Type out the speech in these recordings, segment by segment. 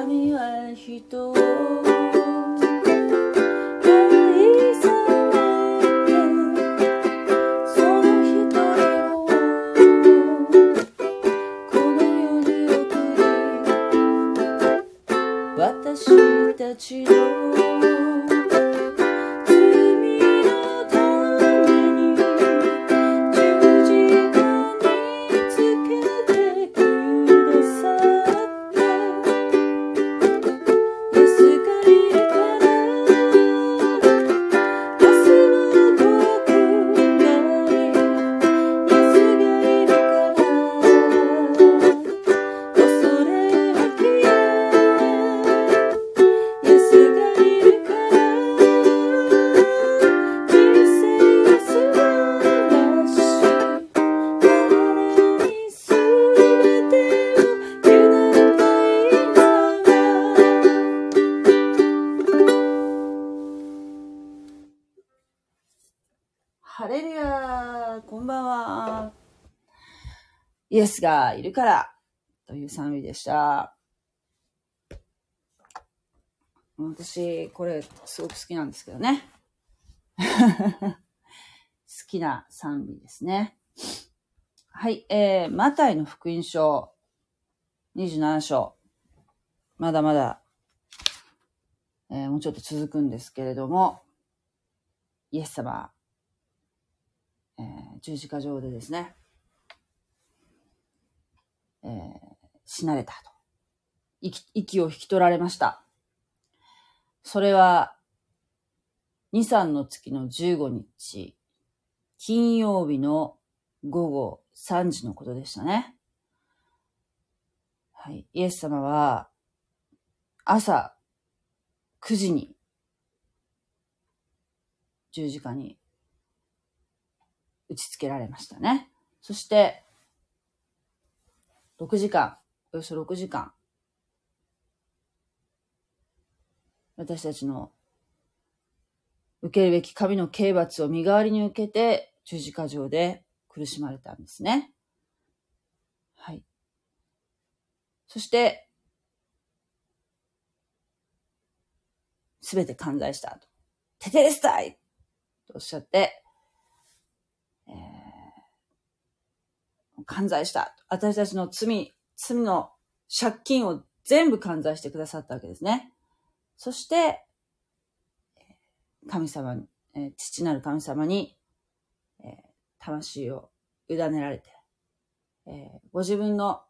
神は人を愛されてその一人をこの世に送り私たちのスがいるからという賛美でした。私、これ、すごく好きなんですけどね。好きな賛美ですね。はい、えー、マタイの福音書、27章。まだまだ、えーもうちょっと続くんですけれども、イエス様、えー十字架上でですね、えー死なれたと。息息を引き取られました。それは、2、3の月の15日、金曜日の午後3時のことでしたね。はい。イエス様は、朝9時に、十字架に打ち付けられましたね。そして、6時間、およそ6時間、私たちの受けるべき神の刑罰を身代わりに受けて十字架上で苦しまれたんですね。はい。そして、すべて完罪したと。テテレスタイとおっしゃって、えー完罪した。私たちの罪、罪の借金を全部完罪してくださったわけですね。そして、神様に、え父なる神様に、え魂を委ねられて、えご自分の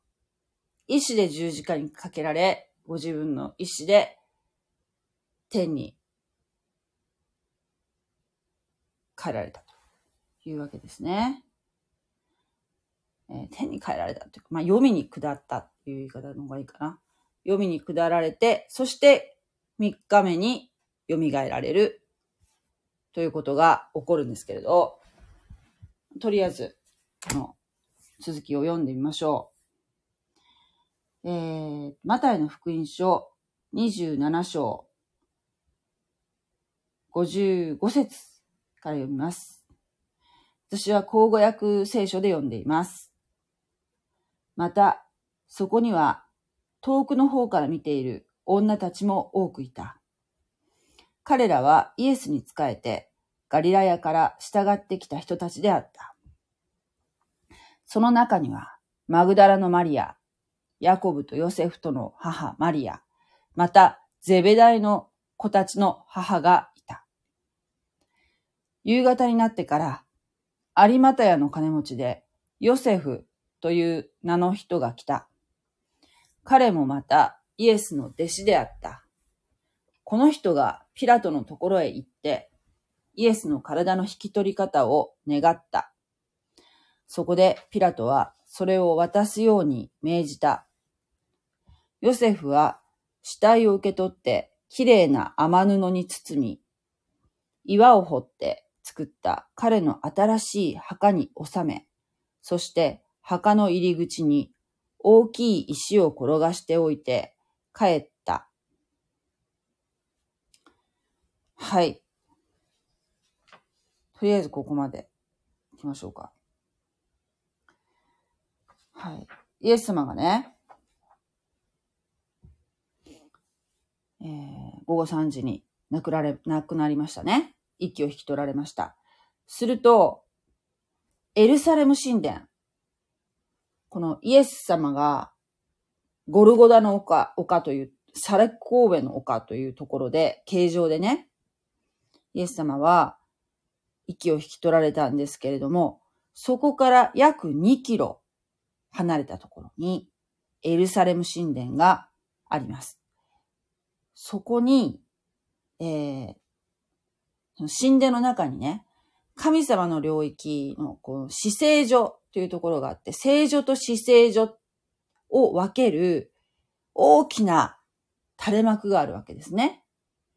意志で十字架にかけられ、ご自分の意志で天に帰られたというわけですね。えー天に帰られたというか、まあ、読みに下ったっていう言い方の方がいいかな。読みに下られて、そして3日目に蘇られるということが起こるんですけれど、とりあえず、この続きを読んでみましょう。えー、マタイの福音書27章55節から読みます。私は口語訳聖書で読んでいます。また、そこには遠くの方から見ている女たちも多くいた。彼らはイエスに仕えてガリラヤから従ってきた人たちであった。その中にはマグダラのマリア、ヤコブとヨセフとの母マリア、またゼベダイの子たちの母がいた。夕方になってから有マタヤの金持ちでヨセフという名の人が来た。彼もまたイエスの弟子であった。この人がピラトのところへ行って、イエスの体の引き取り方を願った。そこでピラトはそれを渡すように命じた。ヨセフは死体を受け取ってきれいな雨布に包み、岩を掘って作った彼の新しい墓に収め、そして墓の入り口に大きい石を転がしておいて帰った。はい。とりあえずここまで行きましょうか。はい。イエス様がね、えー、午後3時に亡くなれ、亡くなりましたね。息を引き取られました。すると、エルサレム神殿。このイエス様がゴルゴダの丘、丘という、サレッコ神戸の丘というところで、形状でね、イエス様は息を引き取られたんですけれども、そこから約2キロ離れたところにエルサレム神殿があります。そこに、えー、神殿の中にね、神様の領域のこの死聖所というところがあって、聖所と死聖所を分ける大きな垂れ幕があるわけですね。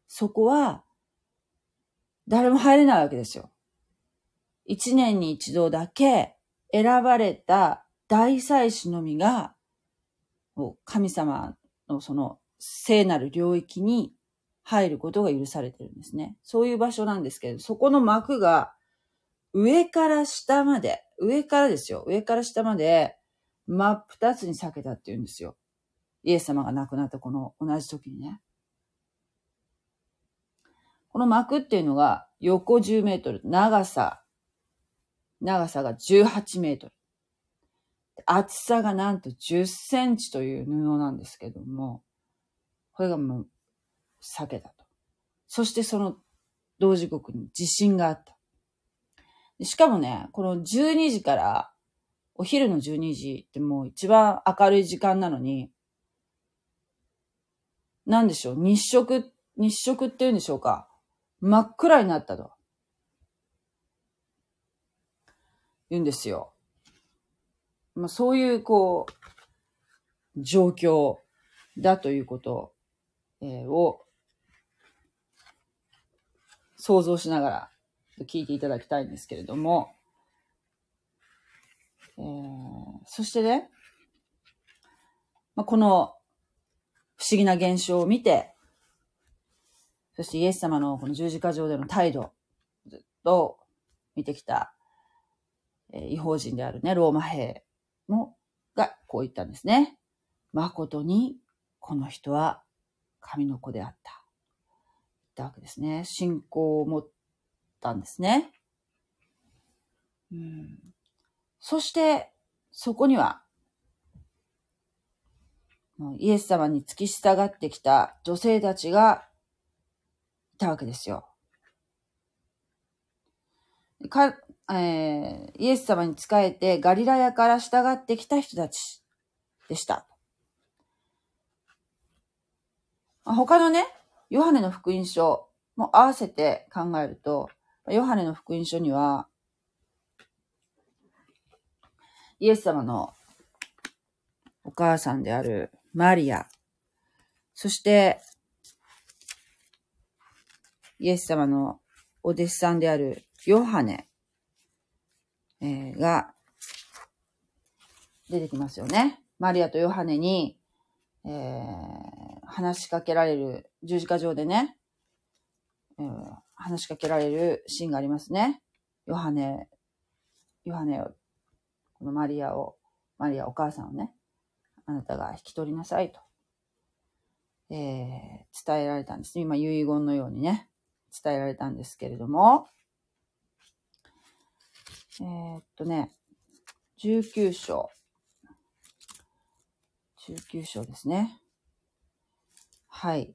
そこは誰も入れないわけですよ。一年に一度だけ選ばれた大祭司のみが、神様のその聖なる領域に入ることが許されてるんですね。そういう場所なんですけど、そこの幕が上から下まで、上からですよ。上から下まで真っ二つに裂けたって言うんですよ。イエス様が亡くなったこの同じ時にね。この幕っていうのが横10メートル、長さ、長さが18メートル。厚さがなんと10センチという布なんですけども、これがもう避けたと。そしてその同時刻に地震があった。しかもね、この12時からお昼の12時ってもう一番明るい時間なのに、なんでしょう、日食、日食って言うんでしょうか。真っ暗になったと。言うんですよ。まあそういう、こう、状況だということ、を想像しながら聞いていただきたいんですけれども、えー、そしてね、まあ、この不思議な現象を見て、そしてイエス様のこの十字架上での態度、ずっと見てきた、えー、違法人であるね、ローマ兵も、がこう言ったんですね。誠にこの人は神の子であった。言ったわけですね。信仰を持ったんですね。うん、そして、そこには、イエス様に付き従ってきた女性たちがいたわけですよ。か、えー、イエス様に仕えてガリラヤから従ってきた人たちでした。他のね、ヨハネの福音書も合わせて考えると、ヨハネの福音書には、イエス様のお母さんであるマリア、そして、イエス様のお弟子さんであるヨハネ、え、が出てきますよね。マリアとヨハネに、えー、話しかけられる、十字架上でね、えー、話しかけられるシーンがありますね。ヨハネ、ヨハネを、このマリアを、マリアお母さんをね、あなたが引き取りなさいと、えー、伝えられたんです今遺言のようにね、伝えられたんですけれども、えー、っとね、19章。19章ですね。はい。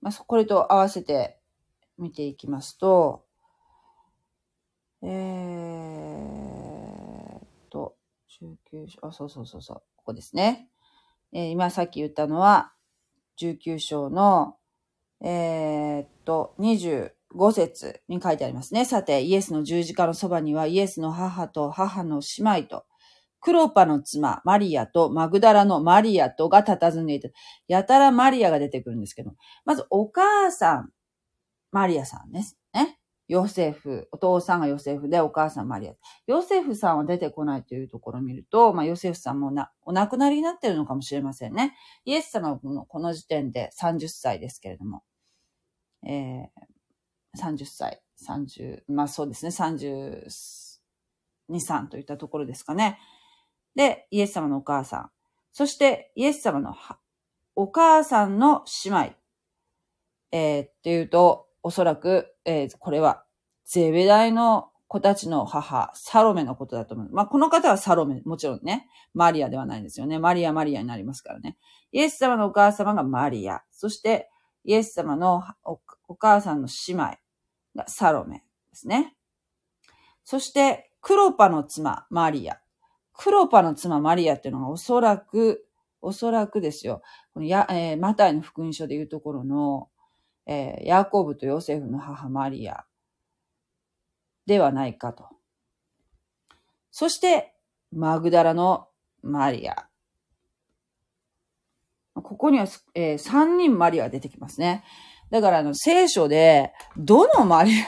まあ、これと合わせて見ていきますと、えー、っと、19章、あ、そうそうそうそう、ここですね。えー、今さっき言ったのは、19章の、えー、っと、25節に書いてありますね。さて、イエスの十字架のそばには、イエスの母と母の姉妹と、クロパの妻、マリアとマグダラのマリアとが佇んでいて、やたらマリアが出てくるんですけど、まずお母さん、マリアさんですね。ヨセフ、お父さんがヨセフで、お母さんマリア。ヨセフさんは出てこないというところを見ると、まあ、ヨセフさんもな、お亡くなりになってるのかもしれませんね。イエス様のこの時点で30歳ですけれども、えー、30歳、30、まあそうですね、32、3といったところですかね。で、イエス様のお母さん。そして、イエス様のお母さんの姉妹。えー、っていうと、おそらく、えー、これは、ゼベダイの子たちの母、サロメのことだと思う。まあ、この方はサロメ、もちろんね、マリアではないんですよね。マリア、マリアになりますからね。イエス様のお母様がマリア。そして、イエス様のお母さんの姉妹がサロメですね。そして、クロパの妻、マリア。クロパの妻、マリアっていうのがおそらく、おそらくですよ。このや、えー、マタイの福音書でいうところの、えー、ヤコブとヨセフの母マリアではないかと。そして、マグダラのマリア。ここには、えー、3人マリアが出てきますね。だから、あの、聖書で、どのマリア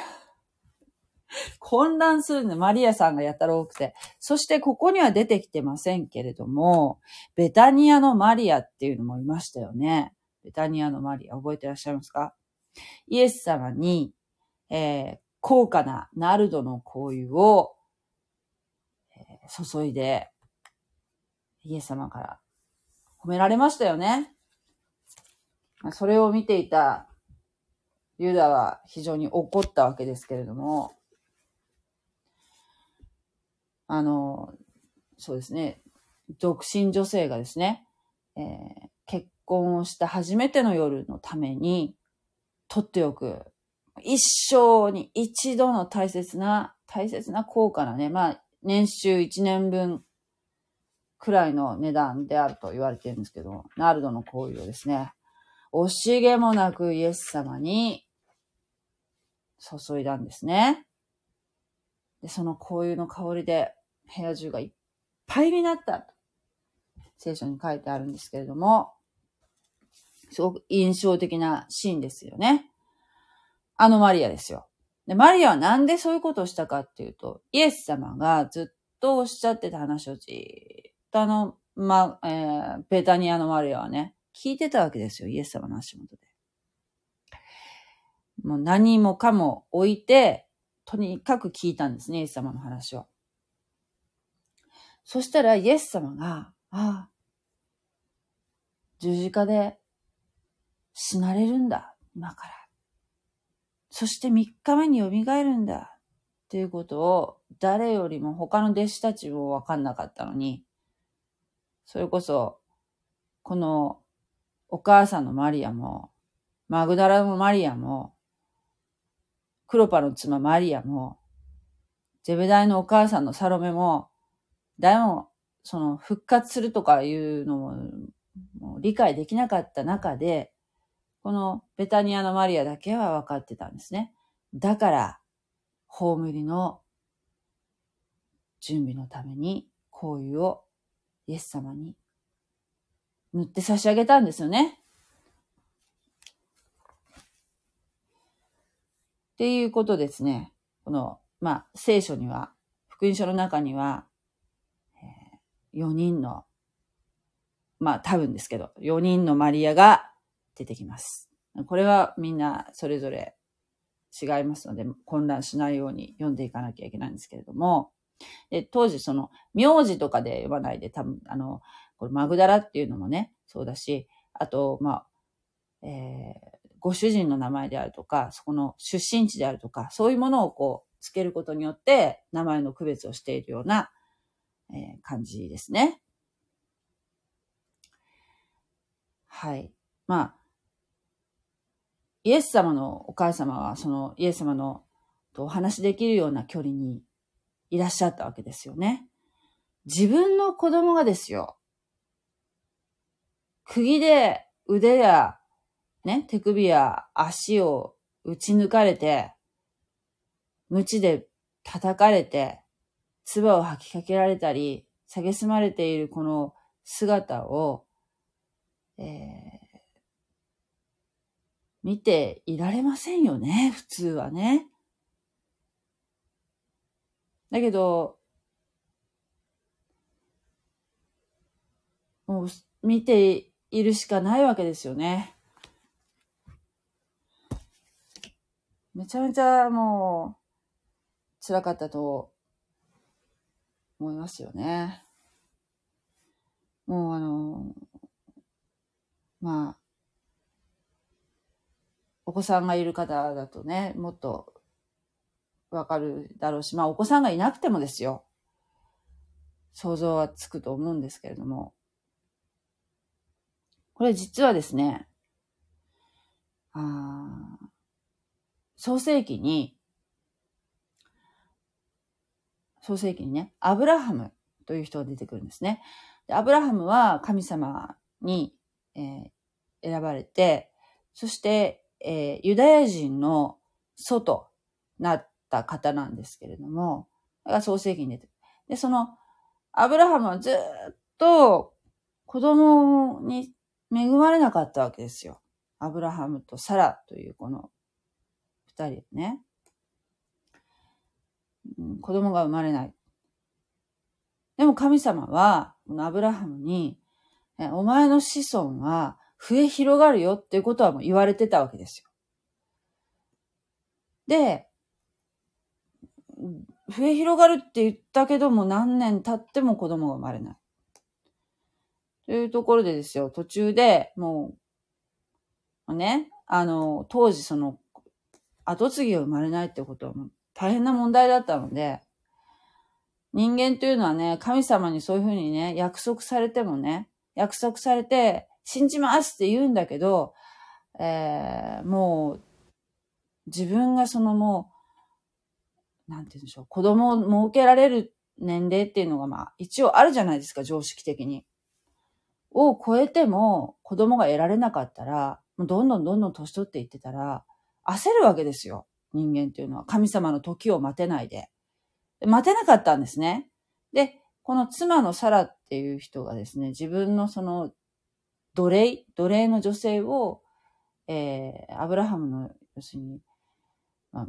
混乱するの、マリアさんがやたら多くて。そしてここには出てきてませんけれども、ベタニアのマリアっていうのもいましたよね。ベタニアのマリア、覚えてらっしゃいますか？イエス様に、えー、高価なナルドの香油を、えー、注いで、イエス様から褒められましたよね。それを見ていたユダは非常に怒ったわけですけれども、あの、そうですね、独身女性がですね、えー、結婚をした初めての夜のために、取っておく、一生に一度の大切な、大切な高価なね、まあ、年収一年分くらいの値段であると言われてるんですけど、ナルドの行為をですね、惜しげもなくイエス様に注いだんですね。で、その香油の香りで部屋中がいっぱいになった。聖書に書いてあるんですけれども、すごく印象的なシーンですよね。あのマリアですよ。で、マリアはなんでそういうことをしたかっていうと、イエス様がずっとおっしゃってた話をじっとあの、ま、えー、ベタニアのマリアはね、聞いてたわけですよ、イエス様の足元で。もう何もかも置いて、とにかく聞いたんですね、イエス様の話を。そしたらイエス様が、ああ、十字架で死なれるんだ、今から。そして三日目に蘇るんだ、っていうことを誰よりも他の弟子たちもわかんなかったのに、それこそ、このお母さんのマリアも、マグダラのマリアも、クロパの妻マリアも、ゼベダイのお母さんのサロメも、誰も、その、復活するとかいうのも、も理解できなかった中で、このベタニアのマリアだけは分かってたんですね。だから、葬りの準備のために香油をイエス様に塗って差し上げたんですよね。っていうことですね。この、まあ、聖書には、福音書の中には、えー、4人の、まあ多分ですけど、4人のマリアが出てきます。これはみんなそれぞれ違いますので、混乱しないように読んでいかなきゃいけないんですけれども、で当時その、名字とかで呼ばないで、多分、あの、これマグダラっていうのもね、そうだし、あと、まあ、えー、ご主人の名前であるとか、そこの出身地であるとか、そういうものをこう、つけることによって、名前の区別をしているような、えー、感じですね。はい。まあ、イエス様のお母様は、そのイエス様のとお話しできるような距離にいらっしゃったわけですよね。自分の子供がですよ。釘で腕やね、手首や足を打ち抜かれて、鞭で叩かれて、唾を吐きかけられたり、蔑まれているこの姿を、えー、見ていられませんよね、普通はね。だけど、もう見ているしかないわけですよね。めちゃめちゃもう、辛かったと思いますよね。もうあの、まあ、お子さんがいる方だとね、もっとわかるだろうし、まあお子さんがいなくてもですよ。想像はつくと思うんですけれども。これ実はですね、あ創世記に、創世記にね、アブラハムという人が出てくるんですね。アブラハムは神様に、えー、選ばれて、そして、えー、ユダヤ人の祖となった方なんですけれども、が創世記に出て。で、その、アブラハムはずっと子供に恵まれなかったわけですよ。アブラハムとサラというこの二人ね。うん子供が生まれない。でも神様は、このアブラハムに、お前の子孫は増え広がるよっていうことはもう言われてたわけですよ。で、増え広がるって言ったけども何年経っても子供が生まれない。というところでですよ、途中でもう、ね、あの、当時その、後継ぎが生まれないってことは大変な問題だったので、人間というのはね、神様にそういうふうにね、約束されてもね、約束されて、信じますって言うんだけど、えー、もう、自分がそのもう、なんて言うんでしょう、子供を設けられる年齢っていうのがまあ、一応あるじゃないですか、常識的に。を超えても子供が得られなかったら、もうどんどんどんどん年取っていってたら、焦るわけですよ。人間っていうのは。神様の時を待てないで。待てなかったんですね。で、この妻のサラっていう人がですね、自分のその奴隷、奴隷の女性を、えー、アブラハムの、要するに、まあ、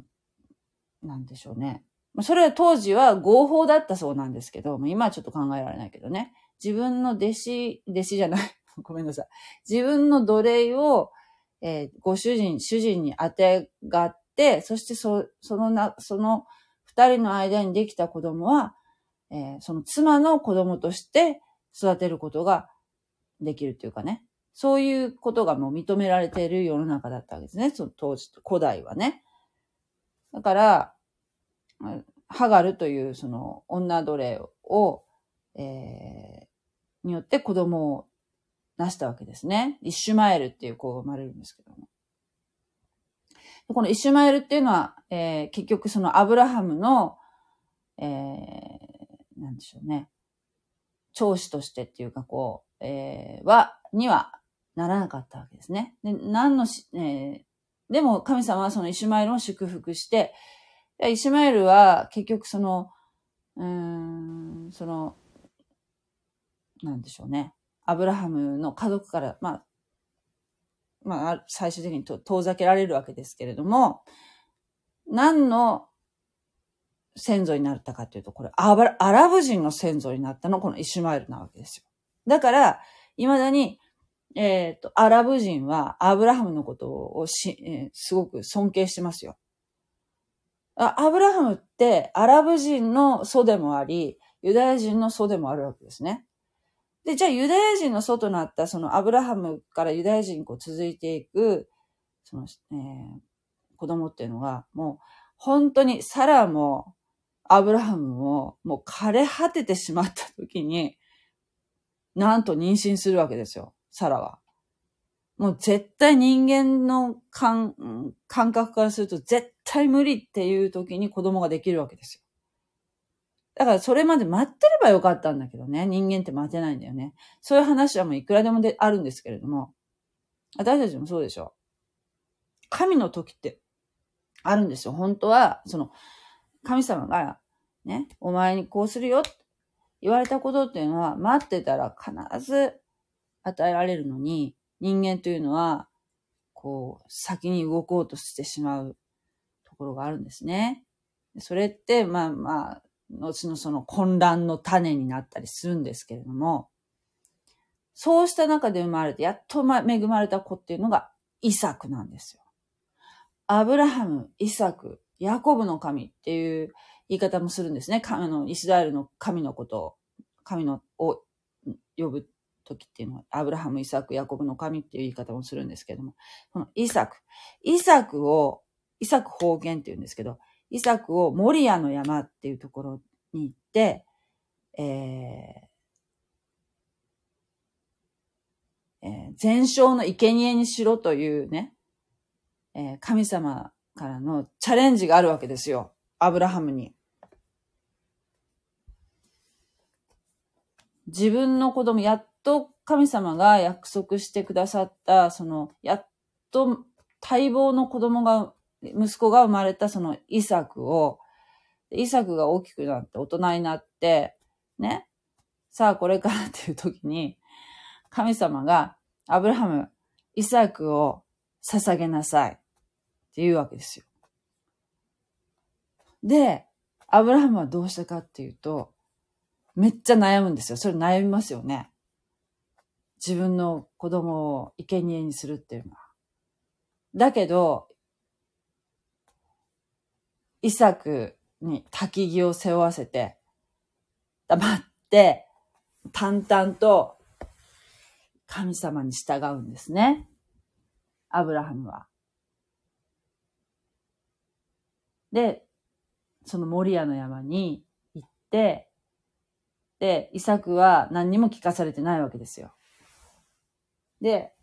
なんでしょうね。それは当時は合法だったそうなんですけど、今はちょっと考えられないけどね。自分の弟子、弟子じゃない。ごめんなさい。自分の奴隷を、えー、ご主人、主人に当てがって、そしてそ、そのな、その二人の間にできた子供は、えー、その妻の子供として育てることができるっていうかね。そういうことがもう認められている世の中だったわけですね。その当時、古代はね。だから、ハガルというその女奴隷を、えー、によって子供を出したわけですね。イシュマエルっていう子が生まれるんですけども。このイシュマエルっていうのは、えー、結局そのアブラハムの、えー、なんでしょうね。長子としてっていうかこう、えー、は、にはならなかったわけですね。で、何のし、えー、でも神様はそのイシュマエルを祝福して、イシュマエルは結局その、うん、その、なんでしょうね。アブラハムの家族から、まあ、まあ、最終的に遠ざけられるわけですけれども、何の先祖になったかというと、これアラブ人の先祖になったのこのイシュマエルなわけですよ。だから、未だに、えっ、ー、と、アラブ人はアブラハムのことをし、えー、すごく尊敬してますよ。アブラハムってアラブ人の祖でもあり、ユダヤ人の祖でもあるわけですね。で、じゃあユダヤ人の祖となったそのアブラハムからユダヤ人にこう続いていく、その、えー、子供っていうのが、もう本当にサラもアブラハムももう枯れ果ててしまった時に、なんと妊娠するわけですよ、サラは。もう絶対人間の感感覚からすると絶対無理っていう時に子供ができるわけですよ。だからそれまで待ってればよかったんだけどね。人間って待てないんだよね。そういう話はもういくらでもであるんですけれども。私たちもそうでしょ。神の時ってあるんですよ。本当は、その、神様がね、お前にこうするよ言われたことっていうのは待ってたら必ず与えられるのに、人間というのは、こう、先に動こうとしてしまうところがあるんですね。それって、まあまあ、後のその混乱の種になったりするんですけれども、そうした中で生まれて、やっと恵まれた子っていうのがイサクなんですよ。アブラハム、イサク、ヤコブの神っていう言い方もするんですね。あの、イスラエルの神のことを、神のを呼ぶ時っていうのは、アブラハム、イサク、ヤコブの神っていう言い方もするんですけども、このイサク、イサクを、イサク方言って言うんですけど、イサクをモリアの山っていうところに行って、えー、えー、全焼の生贄にしろというね、えー、神様からのチャレンジがあるわけですよ。アブラハムに。自分の子供、やっと神様が約束してくださった、その、やっと待望の子供が、息子が生まれたそのイサクを、イサクが大きくなって大人になって、ね。さあこれからっていう時に、神様が、アブラハム、イサクを捧げなさい。って言うわけですよ。で、アブラハムはどうしたかっていうと、めっちゃ悩むんですよ。それ悩みますよね。自分の子供を生贄にするっていうのは。だけど、イサクに焚き木を背負わせて、黙って、淡々と神様に従うんですね。アブラハムは。で、そのモリアの山に行って、で、イサクは何にも聞かされてないわけですよ。で、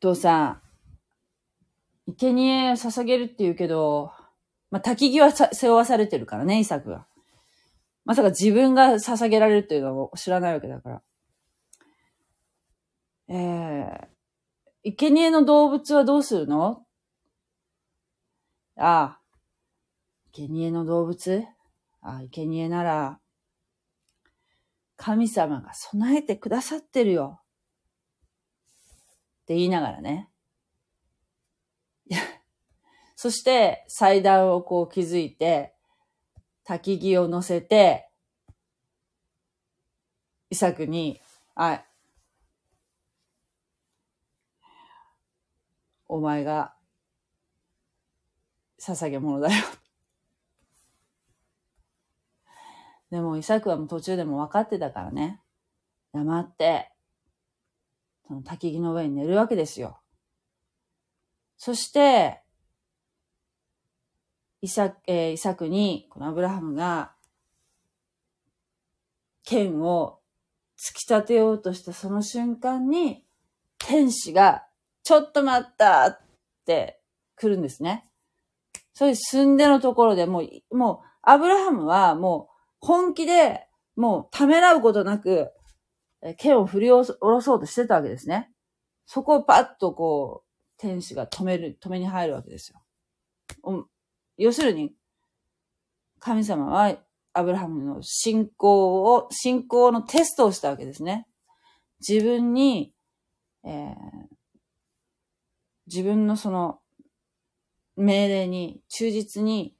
父さん、生贄を捧げるって言うけど、まあ、焚き木は背負わされてるからね、イサクが。まさか自分が捧げられるっていうのを知らないわけだから。ええー、生贄の動物はどうするの？ああ、生贄の動物？ああ、生贄なら、神様が備えてくださってるよ。って言いながらね。そして、祭壇をこう築いて、焚き木を乗せて、イサクに、あ、お前が捧げ物だよ。でも、イサクはもう途中でも分かってたからね。黙って、その焚き木の上に寝るわけですよ。そして、イサ,、えー、イサクに、このアブラハムが、剣を突き立てようとしたその瞬間に、天使が、ちょっと待ったって来るんですね。そういう寸でのところでもう、もう、アブラハムはもう本気で、もうためらうことなく、剣を振り下ろそうとしてたわけですね。そこをパッとこう、天使が止める、止めに入るわけですよ。要するに、神様はアブラハムの信仰を、信仰のテストをしたわけですね。自分に、えー、自分のその命令に忠実に、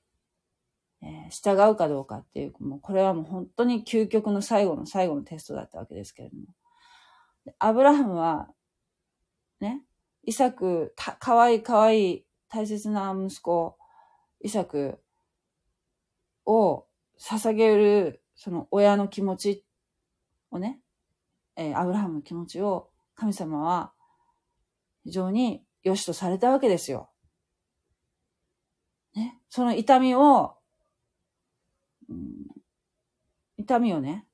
え、従うかどうかっていう、もうこれはもう本当に究極の最後の最後のテストだったわけですけれども。アブラハムは、ね、イサク、た、かわいいかわいい大切な息子、イサクを捧げる、その親の気持ちをね、えー、アブラハムの気持ちを神様は非常に良しとされたわけですよ。ね、その痛みを、うん、痛みをね、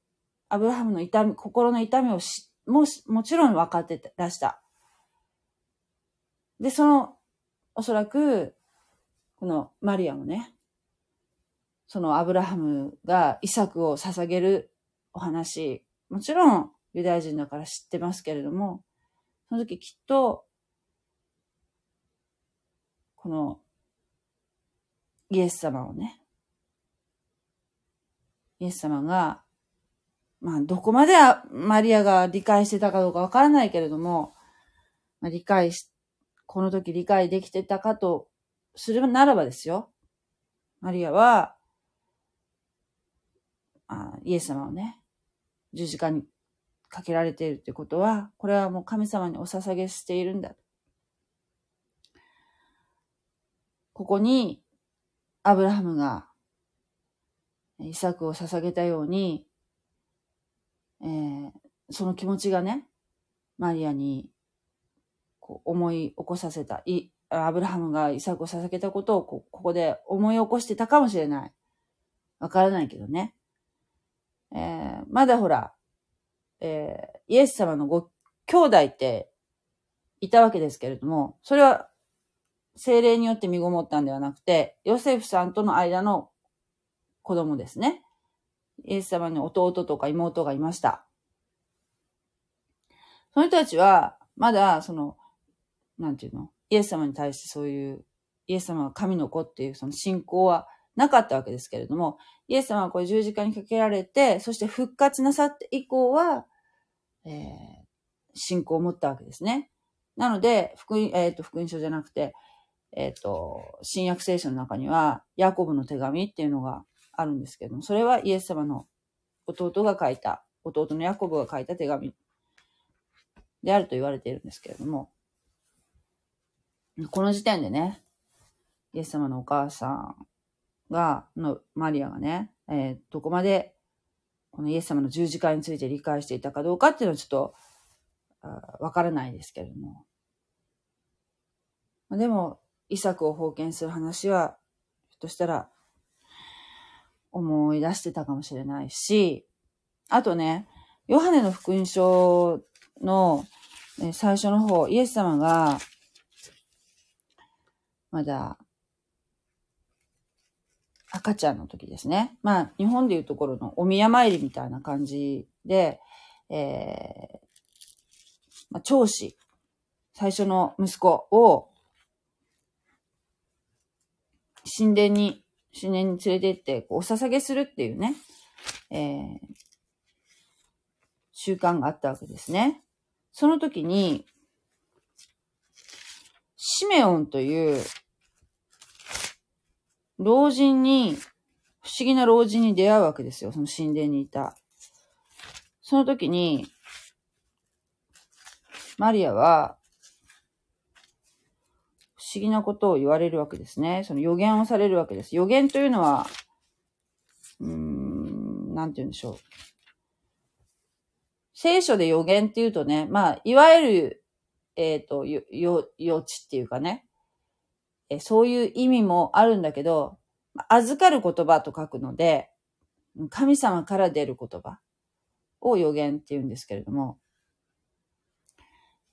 アブラハムの痛み、心の痛みをし、もしもちろん分かってらした。で、その、おそらく、このマリアもね、そのアブラハムがイサクを捧げるお話、もちろんユダヤ人だから知ってますけれども、その時きっと、このイエス様をね、イエス様が、まあ、どこまでマリアが理解してたかどうかわからないけれども、まあ、理解し、この時理解できてたかとすればならばですよ。マリアは、あイエス様をね、十字架にかけられているということは、これはもう神様にお捧げしているんだ。ここにアブラハムがイサクを捧げたように、えー、その気持ちがね、マリアにこう思い起こさせた、いアブラハムがイサクを捧げたことをこここで思い起こしてたかもしれない。わからないけどね。えー、まだほら、えー、イエス様のご兄弟っていたわけですけれども、それは精霊によって身ごもったんではなくて、ヨセフさんとの間の子供ですね。イエス様に弟とか妹がいました。その人たちは、まだ、その、なんていうの？イエス様に対してそういう、イエス様が神の子っていうその信仰はなかったわけですけれども、イエス様はこれ十字架にかけられて、そして復活なさって以降は、えー、信仰を持ったわけですね。なので、福音、えっ、ー、と、福音書じゃなくて、えっ、ー、と、新約聖書の中には、ヤコブの手紙っていうのがあるんですけども、それはイエス様の弟が書いた、弟のヤコブが書いた手紙であると言われているんですけれども、この時点でね、イエス様のお母さんが、のマリアがね、えー、どこまでこのイエス様の十字架について理解していたかどうかっていうのはちょっとわからないですけれども。でも、イサクを封建する話は、ひょっとしたら、思い出してたかもしれないし、あとね、ヨハネの福音書の最初の方、イエス様が、まだ、赤ちゃんの時ですね。まあ、日本でいうところのお宮参りみたいな感じで、えー、まあ、長子、最初の息子を、神殿に、神殿に連れてって、お捧げするっていうね、えー、習慣があったわけですね。その時に、シメオンという、老人に、不思議な老人に出会うわけですよ。その神殿にいた。その時に、マリアは、思議なことを言われるわけですね。その予言をされるわけです。予言というのは、うーん、なんて言うんでしょう。聖書で予言っていうとね、まあ、いわゆる、えっ、ー、と、よ、よ、予知っていうかね、えそういう意味もあるんだけど、預かる言葉と書くので、神様から出る言葉を予言って言うんですけれども、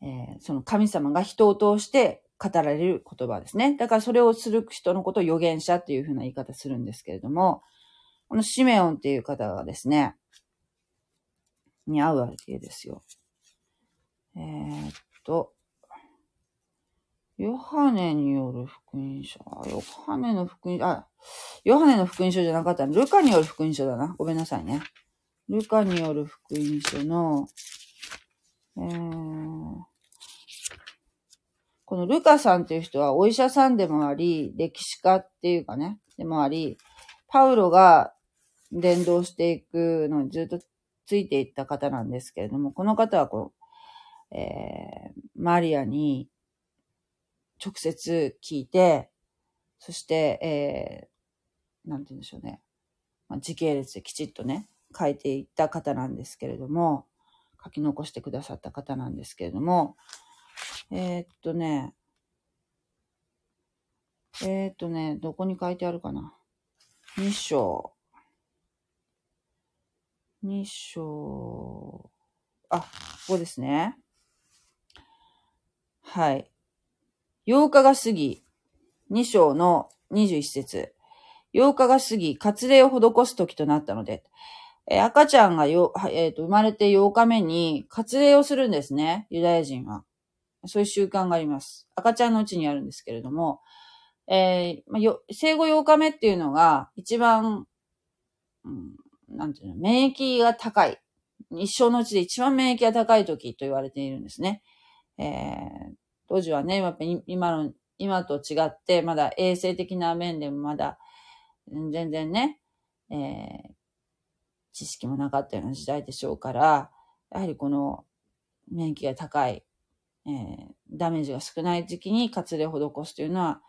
えー、その神様が人を通して語られる言葉ですね。だからそれをする人のことを預言者っていうふうな言い方するんですけれども、このシメオンっていう方がですね、に会うわけですよ。えー、っと、ヨハネによる福音書。ヨハネの福音書、あ、ヨハネの福音書じゃなかったルカによる福音書だな。ごめんなさいね。ルカによる福音書の、えー、このルカさんっていう人はお医者さんでもあり、歴史家っていうかね、でもあり、パウロが伝道していくのにずっとついていった方なんですけれども、この方はこう、えー、マリアに直接聞いて、そして、えー、なんて言うんでしょうね。まあ、時系列できちっとね、書いていった方なんですけれども、書き残してくださった方なんですけれども、えー、っとね、えー、っとね、どこに書いてあるかな？2章。2章。あ、ここですね。はい。8日が過ぎ、2章の21節8日が過ぎ、割礼を施す時となったので、え赤ちゃんがよ、えっ、ー、と、生まれて8日目に割礼をするんですね。ユダヤ人は。そういう習慣があります。赤ちゃんのうちにあるんですけれども、えー、まあ、よ、生後8日目っていうのが一番、うん、なんていうの、免疫が高い。一生のうちで一番免疫が高い時と言われているんですね。えー、当時はね、やっぱり今の、今と違って、まだ衛生的な面でもまだ、全然ね、えー、知識もなかったような時代でしょうから、やはりこの免疫が高い、えー、ダメージが少ない時期に割礼を施すというのは、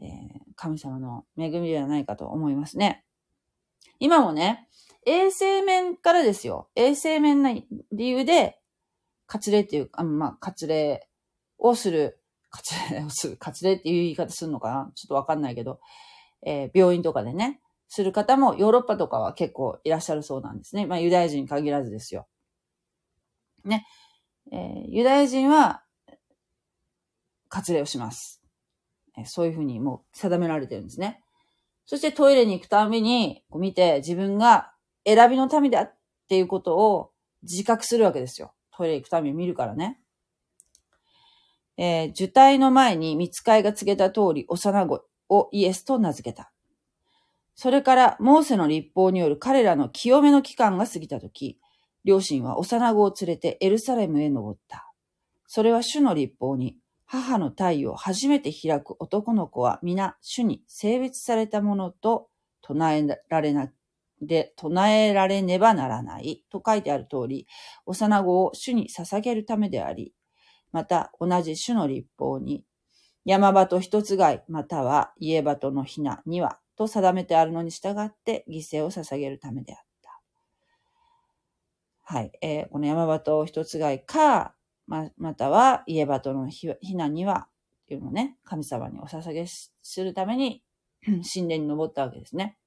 えー、神様の恵みではないかと思いますね。今もね、衛生面からですよ。衛生面な理由で、割礼っていう、あまあ、割礼をする、割礼をする、割礼っていう言い方するのかな？ちょっとわかんないけど、えー、病院とかでね、する方もヨーロッパとかは結構いらっしゃるそうなんですね。まあ、ユダヤ人に限らずですよ。ね。えー、ユダヤ人は、割礼をします。そういうふうにもう定められてるんですね。そしてトイレに行くたびに、見て自分が選びの民だっていうことを自覚するわけですよ。トイレ行くたびに見るからね。えー、受胎の前に見つかいが告げた通り、幼子をイエスと名付けた。それから、モーセの立法による彼らの清めの期間が過ぎたとき、両親は幼子を連れてエルサレムへ登った。それは主の立法に、母の体を初めて開く男の子は皆主に性別されたものと唱えられな、で、唱えられねばならないと書いてある通り、幼子を主に捧げるためであり、また同じ主の立法に、山鳩一つ貝または家鳩のひなにはと定めてあるのに従って犠牲を捧げるためであった。はい。えー、この山鳩一つ貝か、ま、または家鳩のひなには、っていうのをね、神様にお捧げするために、神殿に登ったわけですね。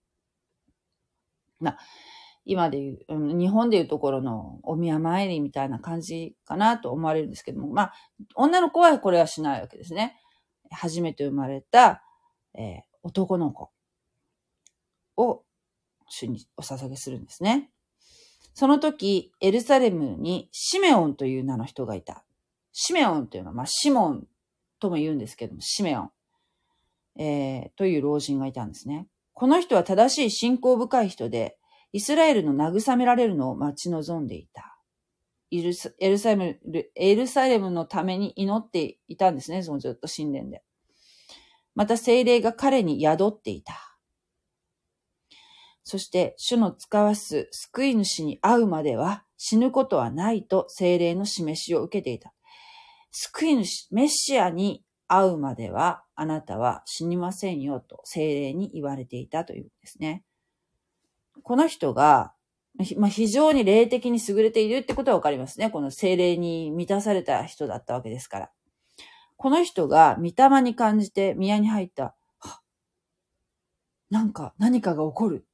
まあ、今でいう、日本でいうところのお宮参りみたいな感じかなと思われるんですけども、まあ、女の子はこれはしないわけですね。初めて生まれた、えー、男の子。を主にお捧げするんですね。その時、エルサレムにシメオンという名の人がいた。シメオンというのは、まあ、シモンとも言うんですけども、シメオン、えー、という老人がいたんですね。この人は正しい信仰深い人で、イスラエルの慰められるのを待ち望んでいた。エルサレム、エルサレムのために祈っていたんですね、そのずっと神殿で。また精霊が彼に宿っていた。そして主の使わす救い主に会うまでは死ぬことはないと精霊の示しを受けていた。救い主、メシアに会うまではあなたは死にませんよと精霊に言われていたということですね。この人が、まあ、非常に霊的に優れているってことはわかりますね。この精霊に満たされた人だったわけですから。この人が御霊に感じて宮に入った。なんか何かが起こる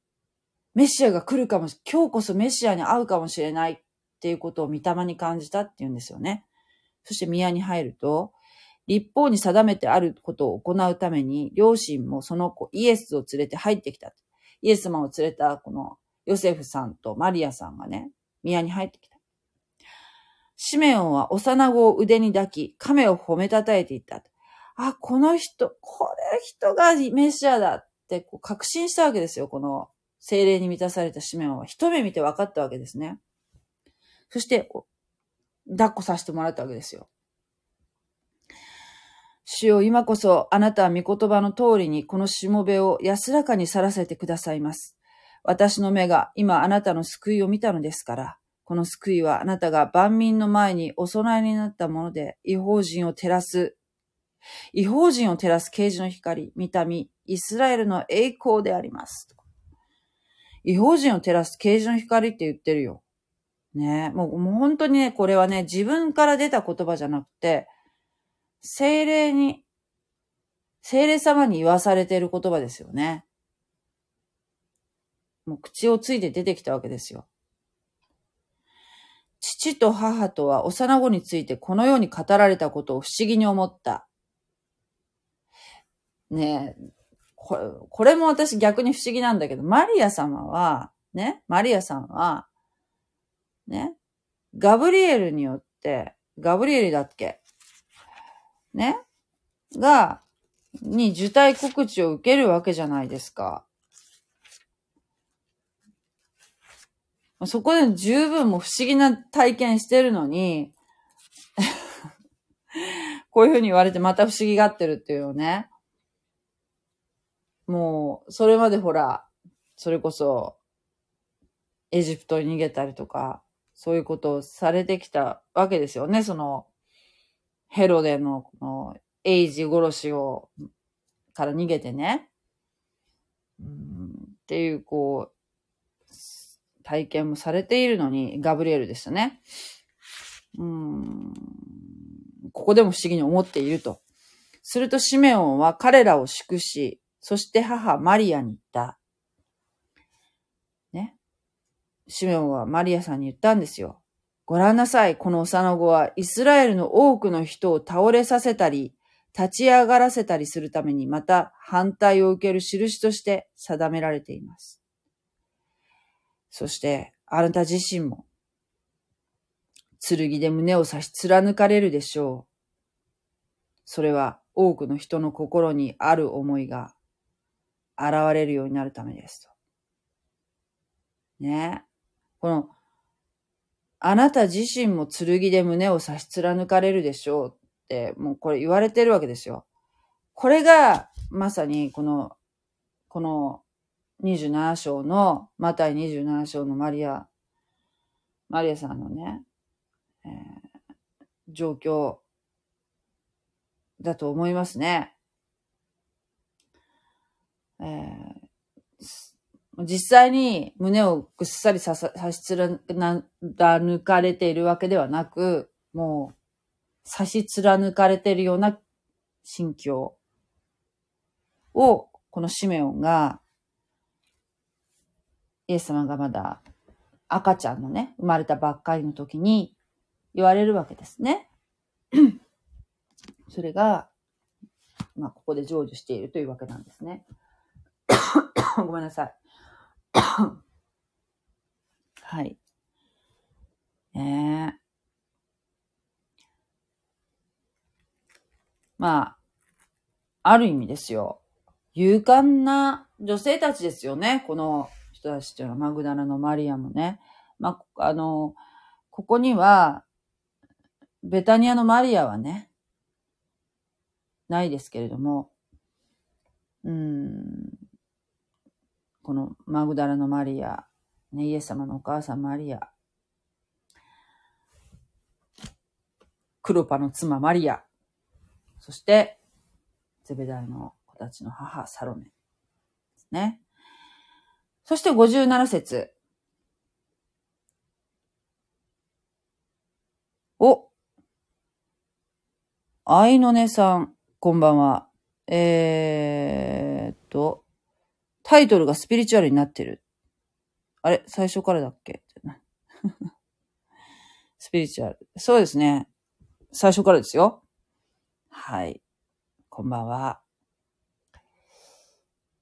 メシアが来るかもし、今日こそメシアに会うかもしれないっていうことを御霊に感じたっていうんですよね。そして宮に入ると、立法に定めてあることを行うために、両親もその子、イエスを連れて入ってきた。イエス様を連れたこのヨセフさんとマリアさんがね、宮に入ってきた。シメオンは幼子を腕に抱き、亀を褒めたたえていった。あ、この人、これ人がメシアだってこう確信したわけですよ、この精霊に満たされたシメオは一目見て分かったわけですね。そして、抱っこさせてもらったわけですよ。主よ、今こそあなたは御言葉の通りにこのしもべを安らかに去らせてくださいます。私の目が今あなたの救いを見たのですから、この救いはあなたが万民の前にお供えになったもので、違法人を照らす、違法人を照らす啓示の光、見た目、イスラエルの栄光であります。違法人を照らす啓示の光って言ってるよ。ねもう、もう本当にね、これはね、自分から出た言葉じゃなくて、精霊に、精霊様に言わされている言葉ですよね。もう口をついて出てきたわけですよ。父と母とは幼子についてこのように語られたことを不思議に思った。ねえ、これ、これも私逆に不思議なんだけど、マリア様は、ね、マリアさんは、ね、ガブリエルによって、ガブリエルだっけ？ね？が、に受胎告知を受けるわけじゃないですか。そこで十分も不思議な体験してるのに こういうふうに言われてまた不思議がってるっていうね。もう、それまでほら、それこそ、エジプトに逃げたりとか、そういうことをされてきたわけですよね。その、ヘロデの、この、エイジ殺しを、から逃げてね。うん、っていう、こう、体験もされているのに、ガブリエルでしたね。うん、ここでも不思議に思っていると。するとシメオンは彼らを祝し、そして母マリアに言った。ね。シメオンはマリアさんに言ったんですよ。ご覧なさい、この幼子はイスラエルの多くの人を倒れさせたり、立ち上がらせたりするためにまた反対を受ける印として定められています。そして、あなた自身も、剣で胸を差し貫かれるでしょう。それは多くの人の心にある思いが現れるようになるためですと。ねこの、あなた自身も剣で胸を差し貫かれるでしょうって、もうこれ言われてるわけですよ。これが、まさにこの、この27章の、マタイ27章のマリア、マリアさんのね、えー、状況だと思いますね。えー、実際に胸をぐっさり刺し貫かれているわけではなく、もう刺し貫かれているような心境を、このシメオンがイエス様がまだ赤ちゃんのね、生まれたばっかりの時に言われるわけですね。それが、まあ、ここで成就しているというわけなんですね。ごめんなさい。はい。ねえ。まあ、ある意味ですよ。勇敢な女性たちですよね。この人たちっていうのは、マグダラのマリアもね。まあ、あの、ここには、ベタニアのマリアはね、ないですけれども、うん、このマグダラのマリア、ね、イエス様のお母さんマリア、クロパの妻マリア、そして、ゼベダイの子たちの母サロメですね。そして57節。お、愛のねさん、こんばんは。えー、っと、タイトルがスピリチュアルになってる。あれ？最初からだっけ？スピリチュアル。そうですね。最初からですよ。はい。こんばんは。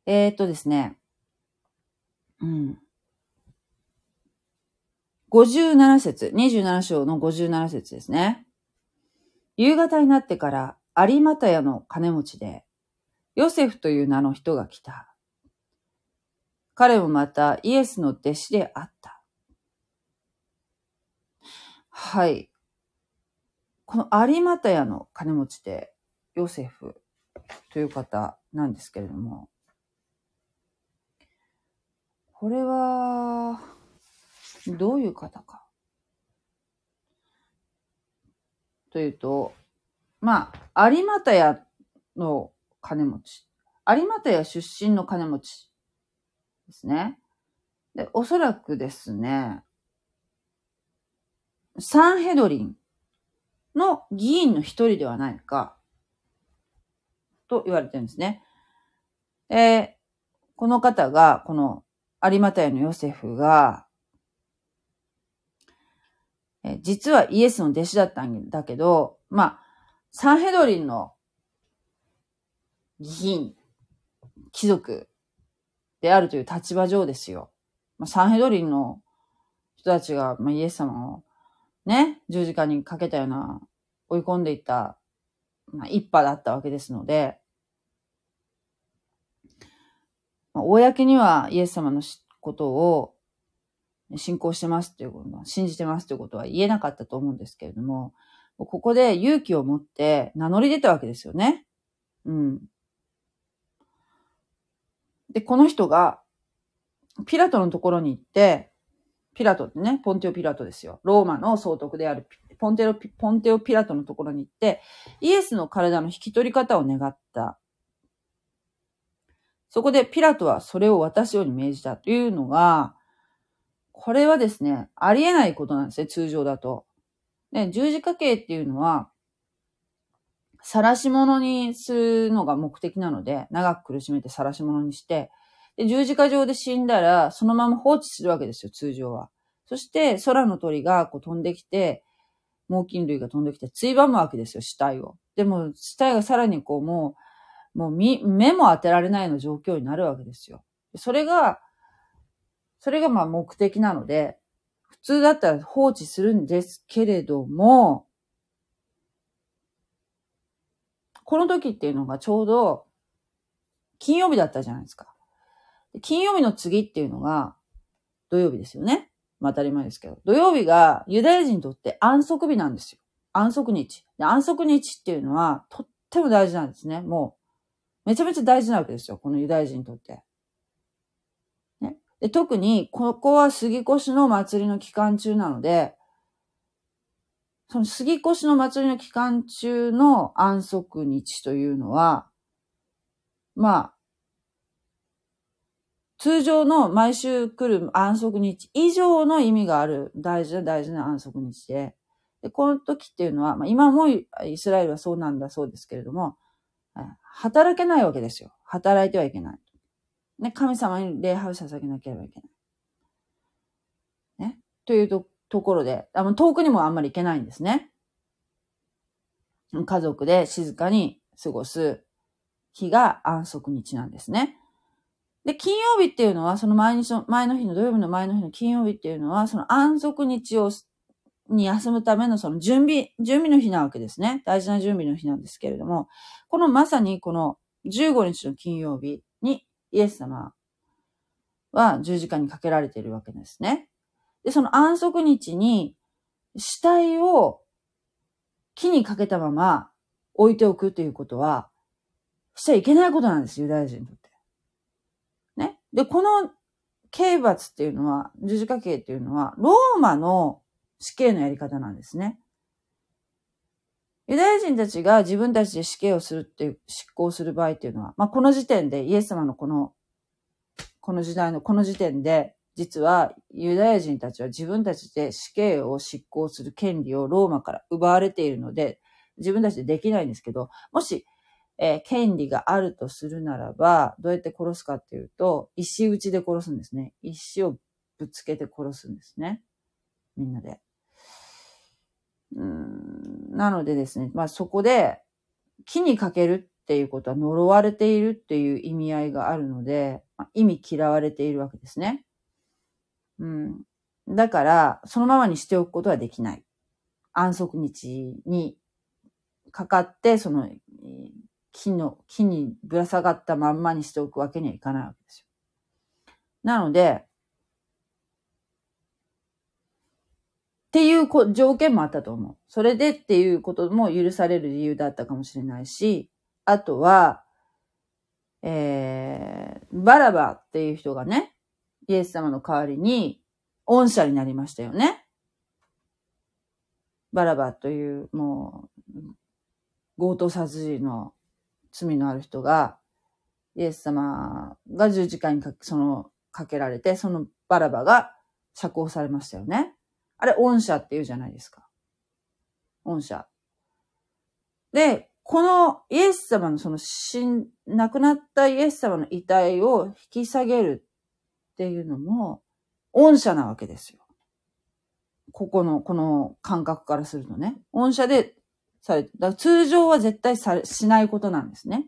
えー、っとですね。うん。57節、27章の57節ですね。夕方になってから有股屋の金持ちで、ヨセフという名の人が来た。彼もまたイエスの弟子であった。はい。この有股屋の金持ちで、ヨセフという方なんですけれども、これは、どういう方か。というと、まあ、有股屋の金持ち。有股屋出身の金持ちですね。で、おそらくですね、サンヘドリンの議員の一人ではないか、と言われてるんですね。えこの方が、この有股屋のヨセフが、え実はイエスの弟子だったんだけど、まあ、サンヘドリンの議員、貴族であるという立場上ですよ。まあ、サンヘドリンの人たちが、まあ、イエス様をね、十字架にかけたような、追い込んでいった、まあ、一派だったわけですので、まあ、公にはイエス様のことを信仰してますっていうことは、信じてますということは言えなかったと思うんですけれども、ここで勇気を持って名乗り出たわけですよね。うん。で、この人が、ピラトのところに行って、ピラトってね、ポンテオピラトですよ。ローマの総督であるポンテオ、ポンテオピラトのところに行って、イエスの体の引き取り方を願った。そこでピラトはそれを渡すように命じたというのが、これはですね、ありえないことなんですね、通常だと。で、十字架刑っていうのは、晒し物にするのが目的なので、長く苦しめて晒し物にして、で、十字架上で死んだら、そのまま放置するわけですよ、通常は。そして、空の鳥がこう飛んできて、猛禽類が飛んできて、ついばむわけですよ、死体を。でも、死体がさらにこう、もう、もう目も当てられないような状況になるわけですよ。それが、それがまあ目的なので、普通だったら放置するんですけれども、この時っていうのがちょうど金曜日だったじゃないですか。金曜日の次っていうのが土曜日ですよね。まあ当たり前ですけど。土曜日がユダヤ人にとって安息日なんですよ。安息日。で安息日っていうのはとっても大事なんですね。もう、めちゃめちゃ大事なわけですよ。このユダヤ人にとって。ね。で特に、ここは杉越の祭りの期間中なので、その杉越の祭りの期間中の安息日というのは、まあ、通常の毎週来る安息日以上の意味がある大事な大事な安息日で、でこの時っていうのは、まあ、今もイスラエルはそうなんだそうですけれども、働けないわけですよ。働いてはいけない。ね、神様に礼拝を捧げなければいけない。ね。というとところで、あの遠くにもあんまり行けないんですね。家族で静かに過ごす日が安息日なんですね。で、金曜日っていうのは、その前日の、前の日の土曜日の前の日の金曜日っていうのは、その安息日を、に休むためのその準備、準備の日なわけですね。大事な準備の日なんですけれども、このまさにこの15日の金曜日にイエス様は十字架にかけられているわけですね。で、その安息日に死体を木にかけたまま置いておくということは、しちゃいけないことなんです、ユダヤ人にとって。ねで、この刑罰っていうのは、十字架刑っていうのは、ローマの死刑のやり方なんですね。ユダヤ人たちが自分たちで死刑をするっていう、執行する場合っていうのは、まあ、この時点で、イエス様のこの、この時代のこの時点で、実はユダヤ人たちは自分たちで死刑を執行する権利をローマから奪われているので、自分たちでできないんですけど、もしえー、権利があるとするならば、どうやって殺すかっていうと、石打ちで殺すんですね。石をぶつけて殺すんですね。みんなで。うんなのでですね、まあそこで木にかけるっていうことは呪われているっていう意味合いがあるので、まあ、意味嫌われているわけですね。うん。だから、そのままにしておくことはできない。安息日にかかって、その、木の、木にぶら下がったまんまにしておくわけにはいかないわけですよ。なので、っていう条件もあったと思う。それでっていうことも許される理由だったかもしれないし、あとは、えー、バラバっていう人がね、イエス様の代わりに恩赦になりましたよね。バラバという、もう、強盗殺人の罪のある人が、イエス様が十字架にかその、かけられて、そのバラバが釈放されましたよね。あれ、恩赦って言うじゃないですか。恩赦。で、このイエス様のその死ん、亡くなったイエス様の遺体を引き下げるっていうのも、恩赦なわけですよ。ここの、この感覚からするとね。恩赦でされて、だ通常は絶対さしないことなんですね。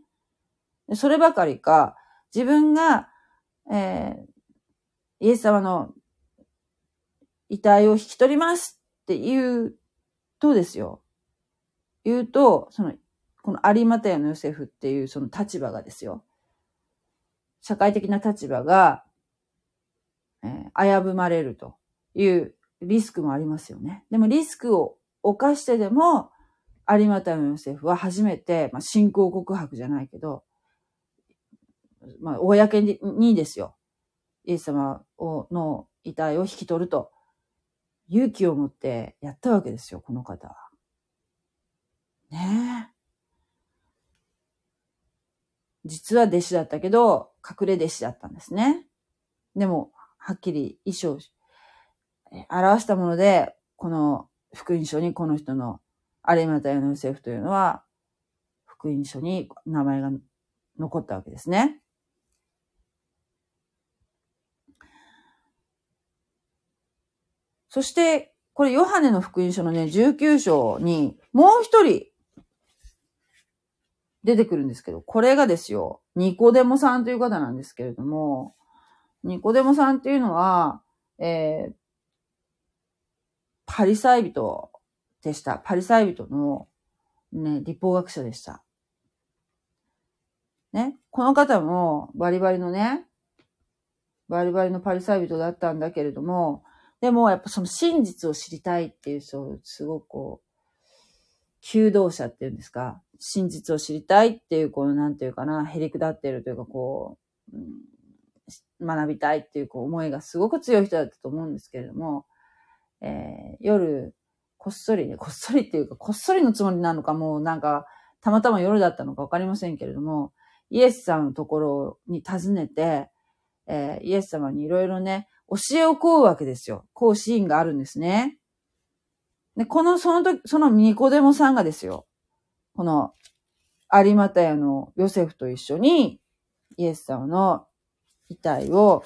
そればかりか、自分が、えー、イエス様の遺体を引き取りますって言うとですよ。言うと、その、この有馬タのヨセフっていうその立場がですよ。社会的な立場が、えー、危ぶまれるというリスクもありますよね。でもリスクを犯してでも、有股のヨセフは初めて、まあ、信仰告白じゃないけど、まあ、公ににですよ。イエス様をの遺体を引き取ると、勇気を持ってやったわけですよ、この方は。ねえ。実は弟子だったけど、隠れ弟子だったんですね。でも、はっきり衣装、表したもので、この福音書にこの人の有馬ヨセフというのは、福音書に名前が残ったわけですね。そして、これヨハネの福音書のね、19章に、もう一人、出てくるんですけど、これがですよ、ニコデモさんという方なんですけれども、ニコデモさんっていうのは、えー、パリサイ人でした。パリサイ人の、ね、立法学者でした。ね、この方もバリバリのね、バリバリのパリサイ人だったんだけれども、でもやっぱその真実を知りたいっていう、そう、すごくこう、求道者っていうんですか、真実を知りたいっていう、この、なんていうかな、へりくだってるというか、こう、うん、学びたいっていうこう思いがすごく強い人だったと思うんですけれども、えー、夜、こっそりね、こっそりっていうか、こっそりのつもりなのか、もうなんか、たまたま夜だったのかわかりませんけれども、イエスさんのところに訪ねて、えー、イエス様にいろいろね、教えを請うわけですよ。こうシーンがあるんですね。で、この、その時、そのニコデモさんがですよ。この、有股屋のヨセフと一緒に、イエス様の遺体を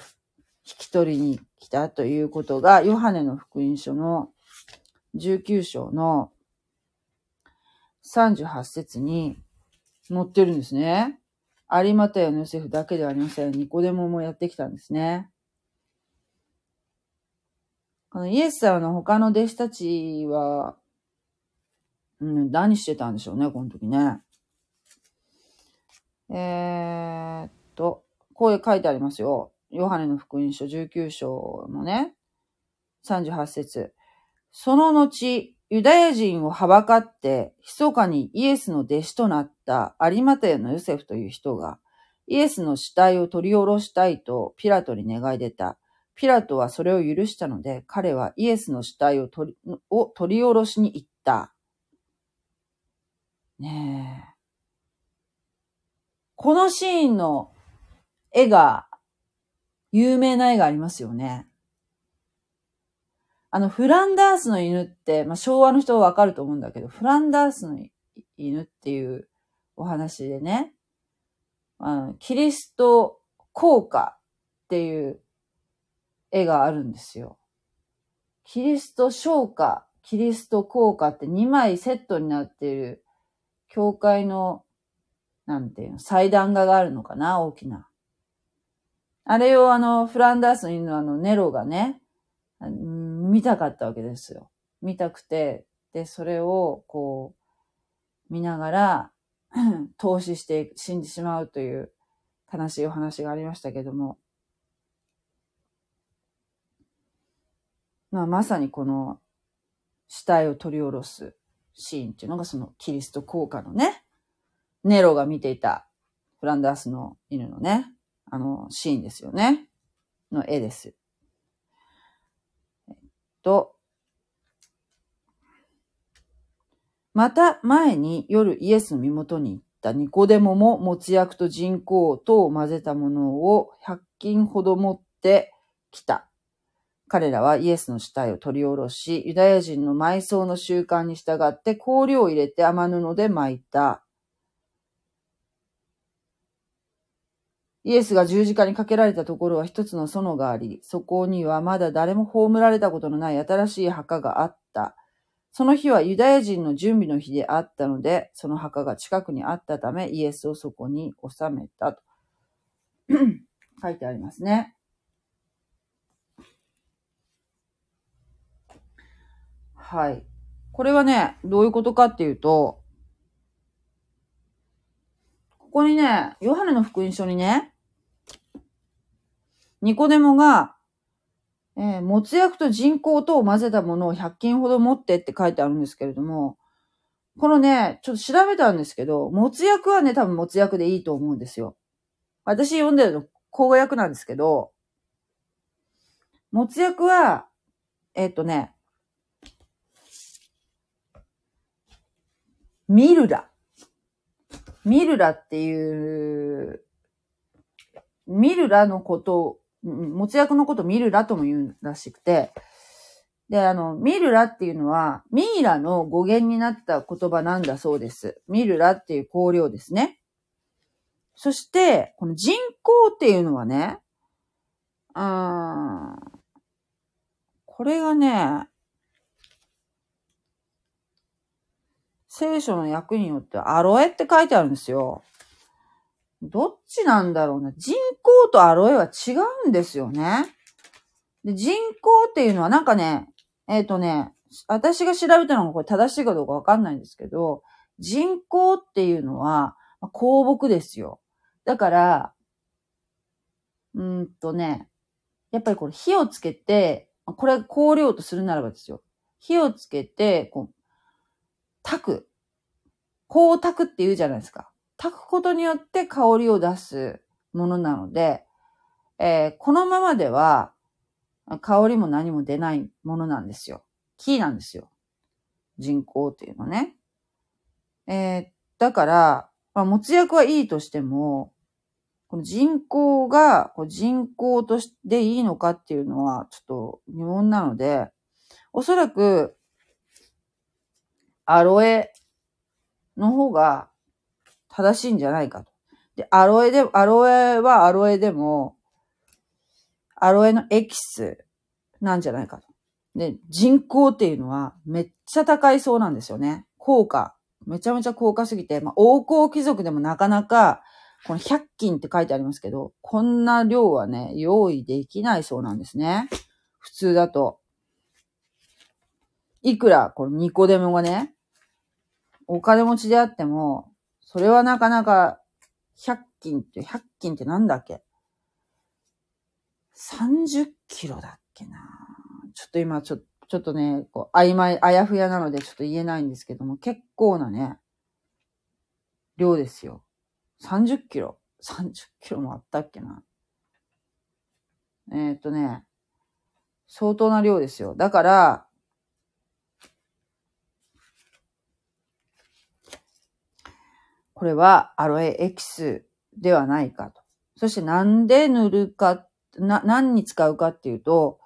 引き取りに来たということが、ヨハネの福音書の19章の38節に載ってるんですね。有股屋のヨセフだけではありません。ニコデモもやってきたんですね。このイエス様の他の弟子たちは、うん、何してたんでしょうね、この時ね。えー、っと、こう書いてありますよ。ヨハネの福音書19章のね、38節その後、ユダヤ人をはばかって、密かにイエスの弟子となった有マテヤのヨセフという人が、イエスの死体を取り下ろしたいとピラトに願い出た。ピラトはそれを許したので、彼はイエスの死体を取りを取り下ろしに行った。ねえ。このシーンの絵が、有名な絵がありますよね。あの、フランダースの犬って、まあ、昭和の人はわかると思うんだけど、フランダースの犬っていうお話でね、あのキリスト効果っていう絵があるんですよ。キリスト昇華、キリスト効果って2枚セットになっている、教会の、なんていうの、祭壇画があるのかな大きな。あれをあの、フランダースの犬あの、ネロがね、見たかったわけですよ。見たくて、で、それを、こう、見ながら、投資して死んでしまうという悲しいお話がありましたけども、まあ、まさにこの死体を取り下ろすシーンっていうのがそのキリスト効果のね、ネロが見ていたフランダースの犬のね、あのシーンですよね。の絵です。えっと、また前に夜イエスの身元に行ったニコデモも持ち役と人工とを混ぜたものを100均ほど持ってきた。彼らはイエスの死体を取り下ろし、ユダヤ人の埋葬の習慣に従って香料を入れて雨布で巻いた。イエスが十字架にかけられたところは一つの園があり、そこにはまだ誰も葬られたことのない新しい墓があった。その日はユダヤ人の準備の日であったので、その墓が近くにあったため、イエスをそこに収めたと 書いてありますね。はい。これはね、どういうことかっていうと、ここにね、ヨハネの福音書にね、ニコデモが、えー、もつ薬と人工とを混ぜたものを100均ほど持ってって書いてあるんですけれども、このね、ちょっと調べたんですけど、もつ薬はね、多分もつ薬でいいと思うんですよ。私読んでるの、口語訳なんですけど、もつ薬は、えっ、とね、ミルラ。ミルラっていう、ミルラのこと、もつ薬のことミルラとも言うらしくて、で、あの、ミルラっていうのは、ミイラの語源になった言葉なんだそうです。ミルラっていう香料ですね。そして、この人口っていうのはね、うーん、これがね、聖書の訳によってアロエって書いてあるんですよ。どっちなんだろうな。人口とアロエは違うんですよね。で人口っていうのはなんかね、えっ、とね、私が調べたのがこれ正しいかどうかわかんないんですけど、人口っていうのは、香木ですよ。だから、うんとね、やっぱりこれ火をつけて、これ香料とするならばですよ。火をつけて、こう、炊く。こう炊くって言うじゃないですか。炊くことによって香りを出すものなので、えーこのままでは、香りも何も出ないものなんですよ。木なんですよ。人工っていうのね。えーだから、まあ、もつ薬はいいとしても、この人工がこう人工としていいのかっていうのはちょっと疑問なので、おそらく、アロエの方が正しいんじゃないかと。で、アロエで、アロエはアロエでも、アロエのエキスなんじゃないかと。で、人工っていうのはめっちゃ高いそうなんですよね。効果。めちゃめちゃ高価すぎて、まあ、王侯貴族でもなかなか、この100均って書いてありますけど、こんな量はね、用意できないそうなんですね。普通だと。いくら、このニコデモがね、お金持ちであっても、それはなかなか、100均って、100均ってなんだっけ ?30 キロだっけなちょっと今、ちょ、ちょっとね、こう、曖昧、あやふやなのでちょっと言えないんですけども、結構なね、量ですよ。30キロ。30キロもあったっけな。えーっとね、相当な量ですよ。だから、これはアロエエキスではないかと。そしてなんで塗るか、な、何に使うかっていうと、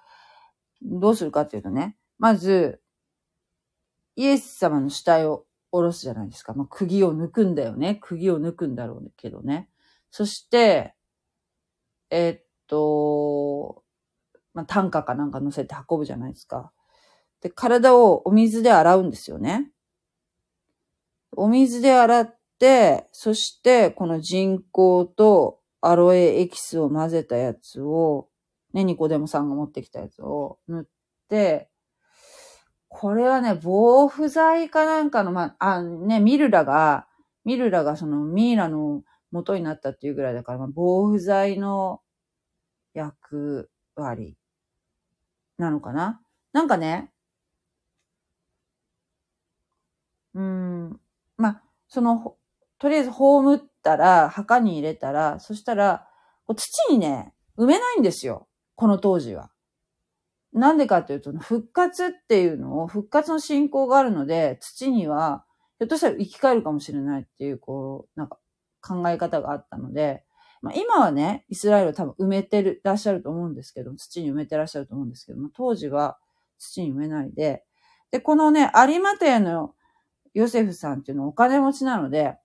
どうするかっていうとね、まず、イエス様の死体を下ろすじゃないですか。まあ、釘を抜くんだよね。釘を抜くんだろうけどね。そして、えっと、まあ、担架かなんか乗せて運ぶじゃないですか。で、体をお水で洗うんですよね。お水で洗っ、そして、この人工とアロエエキスを混ぜたやつを、ね、ニコデモさんが持ってきたやつを塗って、これはね、防腐剤かなんかの、まあ、あ、ね、ミルラが、ミルラがそのミイラの元になったっていうぐらいだから、まあ、防腐剤の役割なのかな？なんかね、うん、まあ、その、とりあえず葬ったら、墓に入れたら、そしたら、土にね、埋めないんですよ。この当時は。なんでかっていうと、復活っていうのを、復活の信仰があるので、土には、ひょっとしたら生き返るかもしれないっていう、こう、なんか考え方があったので、まあ、今はね、イスラエルは多分埋めてるらっしゃると思うんですけど、土に埋めてらっしゃると思うんですけども、当時は土に埋めないで、で、このね、有馬テのヨセフさんっていうのはお金持ちなので、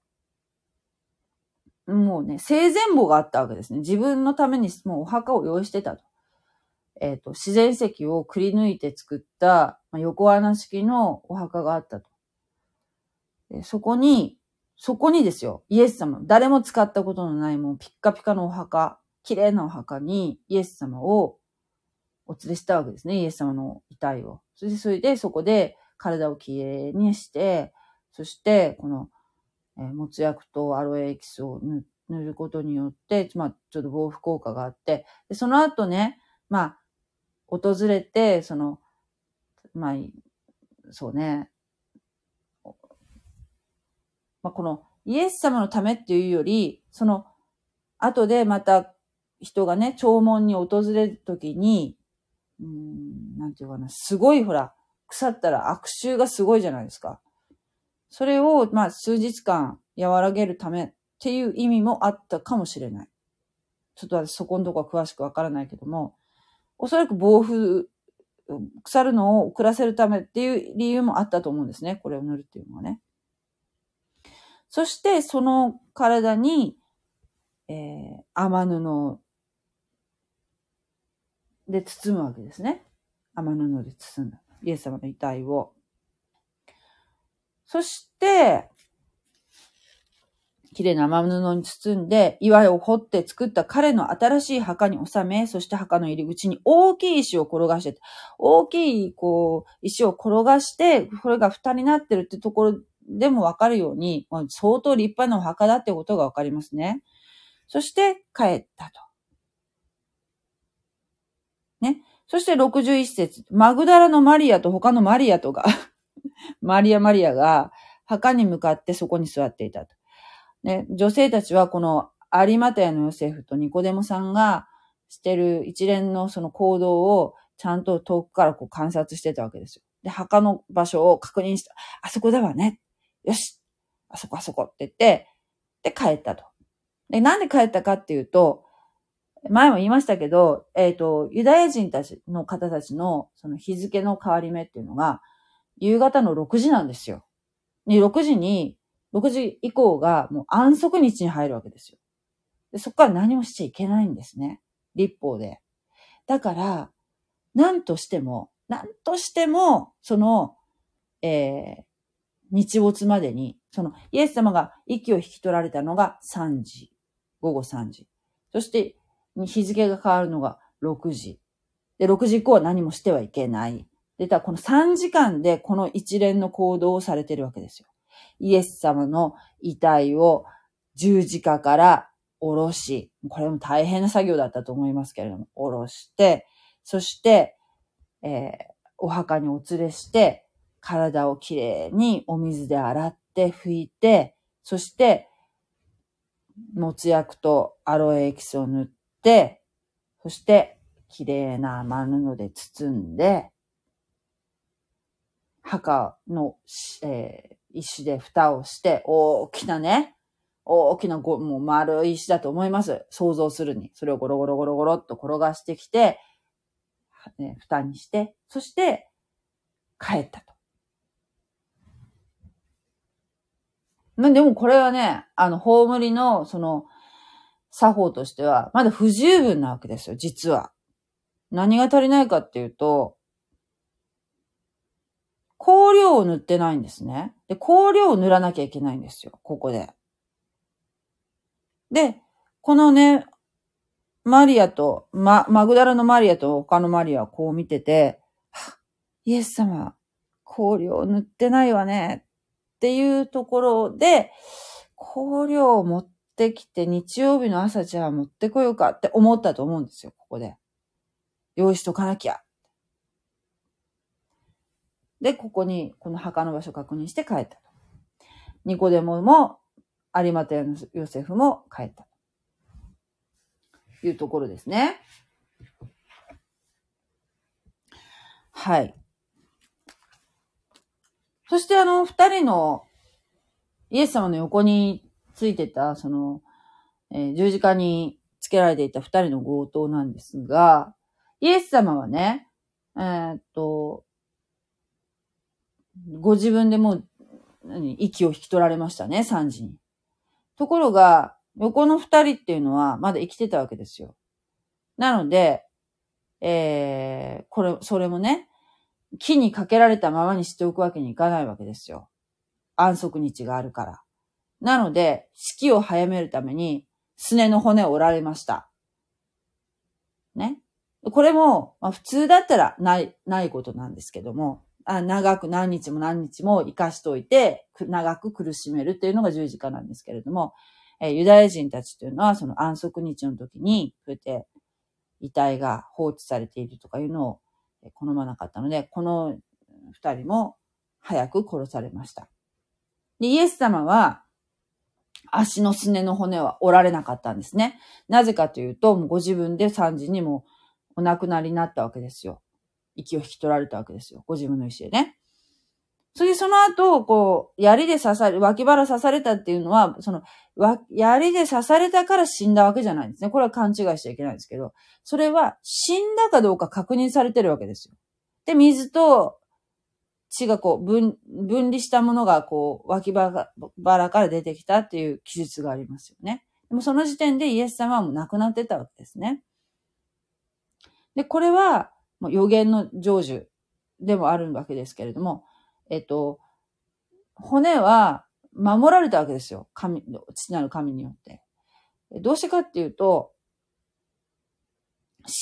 もうね、生前墓があったわけですね。自分のためにもうお墓を用意してたと。えっ、と、自然石をくり抜いて作った、まあ、横穴式のお墓があったと。そこに、そこにですよ、イエス様、誰も使ったことのないもうピッカピカのお墓、綺麗なお墓にイエス様をお連れしたわけですね、イエス様の遺体を。そして、それでそこで体をきれいにして、そして、この、えー、もつ薬とアロエエキスを塗ることによって、まあ、ちょっと防腐効果があって、でその後ね、まあ、訪れて、その、まあ、そうね、まあ、このイエス様のためっていうより、その後でまた人がね、弔問に訪れるときに、うん、なんていうかな、すごいほら、腐ったら悪臭がすごいじゃないですか。それを、まあ、数日間和らげるためっていう意味もあったかもしれない。ちょっと私そこのとこは詳しくわからないけども、おそらく防腐腐るのを遅らせるためっていう理由もあったと思うんですね。これを塗るっていうのはね。そして、その体に、えー、甘布で包むわけですね。甘布で包む。イエス様の遺体を。そして、綺麗な雨布に包んで、岩を掘って作った彼の新しい墓に収め、そして墓の入り口に大きい石を転がして、大きい、こう、石を転がして、これが蓋になってるってところでもわかるように、相当立派なお墓だってことがわかりますね。そして帰ったと。ね。そして61節。マグダラのマリアと他のマリアとが マリアマリアが墓に向かってそこに座っていたと。ね、女性たちはこの有マタヤのヨセフとニコデモさんがしてる一連のその行動をちゃんと遠くからこう観察してたわけですよ。で、墓の場所を確認した。あそこだわね。よし。あそこあそこって言って、で、帰ったと。で、なんで帰ったかっていうと、前も言いましたけど、えっ、ー、と、ユダヤ人たちの方たちのその日付の変わり目っていうのが、夕方の6時なんですよ。で、6時に6時以降がもう安息日に入るわけですよ。でそこから何もしちゃいけないんですね。立法で。だから、何としても、何としても、その、えー、日没までに、その、イエス様が息を引き取られたのが3時、午後3時。そして、日付が変わるのが6時。で、6時以降は何もしてはいけない。で、たこの3時間でこの一連の行動をされてるわけですよ。イエス様の遺体を十字架から下ろし、これも大変な作業だったと思いますけれども、下ろして、そして、えー、お墓にお連れして、体をきれいにお水で洗って拭いて、そして、もつ薬とアロエエキスを塗って、そして、きれいな甘布で包んで、墓の、えー、石で蓋をして、大きなね、大きなご、もう丸い石だと思います。想像するに。それをゴロゴロゴロゴロっと転がしてきて、ね、蓋にして、そして帰ったと。まあ、でもこれはね、あの、葬りの、その、作法としては、まだ不十分なわけですよ、実は。何が足りないかっていうと、香料を塗ってないんですね。で、香料を塗らなきゃいけないんですよ、ここで。で、このね、マリアと、ま、マグダラのマリアと他のマリアはこう見てて、イエス様、香料を塗ってないわね、っていうところで、香料を持ってきて日曜日の朝じゃあ持ってこようかって思ったと思うんですよ、ここで。用意しとかなきゃ。で、ここに、この墓の場所確認して帰ったと。ニコデモも、有馬テのヨセフも帰ったというところですね。はい。そしてあの、二人のイエス様の横についてた、その、えー、十字架につけられていた二人の強盗なんですが、イエス様はね、えー、っと、ご自分でもう、何、息を引き取られましたね、3時に。ところが、横の二人っていうのはまだ生きてたわけですよ。なので、えー、これ、それもね、木にかけられたままにしておくわけにいかないわけですよ。安息日があるから。なので、式を早めるために、すねの骨を折られました。ね。これも、まあ、普通だったらない、ないことなんですけども、あ長く何日も何日も生かしといて、長く苦しめるっていうのが十字架なんですけれども、えー、ユダヤ人たちというのは、その安息日の時に、こうやって遺体が放置されているとかいうのを好まなかったので、この二人も早く殺されました。で、イエス様は、足のすねの骨は折られなかったんですね。なぜかというと、もうご自分で3時にもお亡くなりになったわけですよ。息を引き取られたわけですよ。ご自分の意思でね。それでその後、こう、槍で刺され、脇腹刺されたっていうのは、その、槍で刺されたから死んだわけじゃないんですね。これは勘違いしちゃいけないんですけど、それは死んだかどうか確認されてるわけですよ。で、水と血がこう分、分離したものがこう、脇腹から出てきたっていう記述がありますよね。でもその時点でイエス様はもう亡くなってたわけですね。で、これは、もう予言の成就でもあるわけですけれども、えっと、骨は守られたわけですよ。神、父なる神によって。どうしてかっていうと、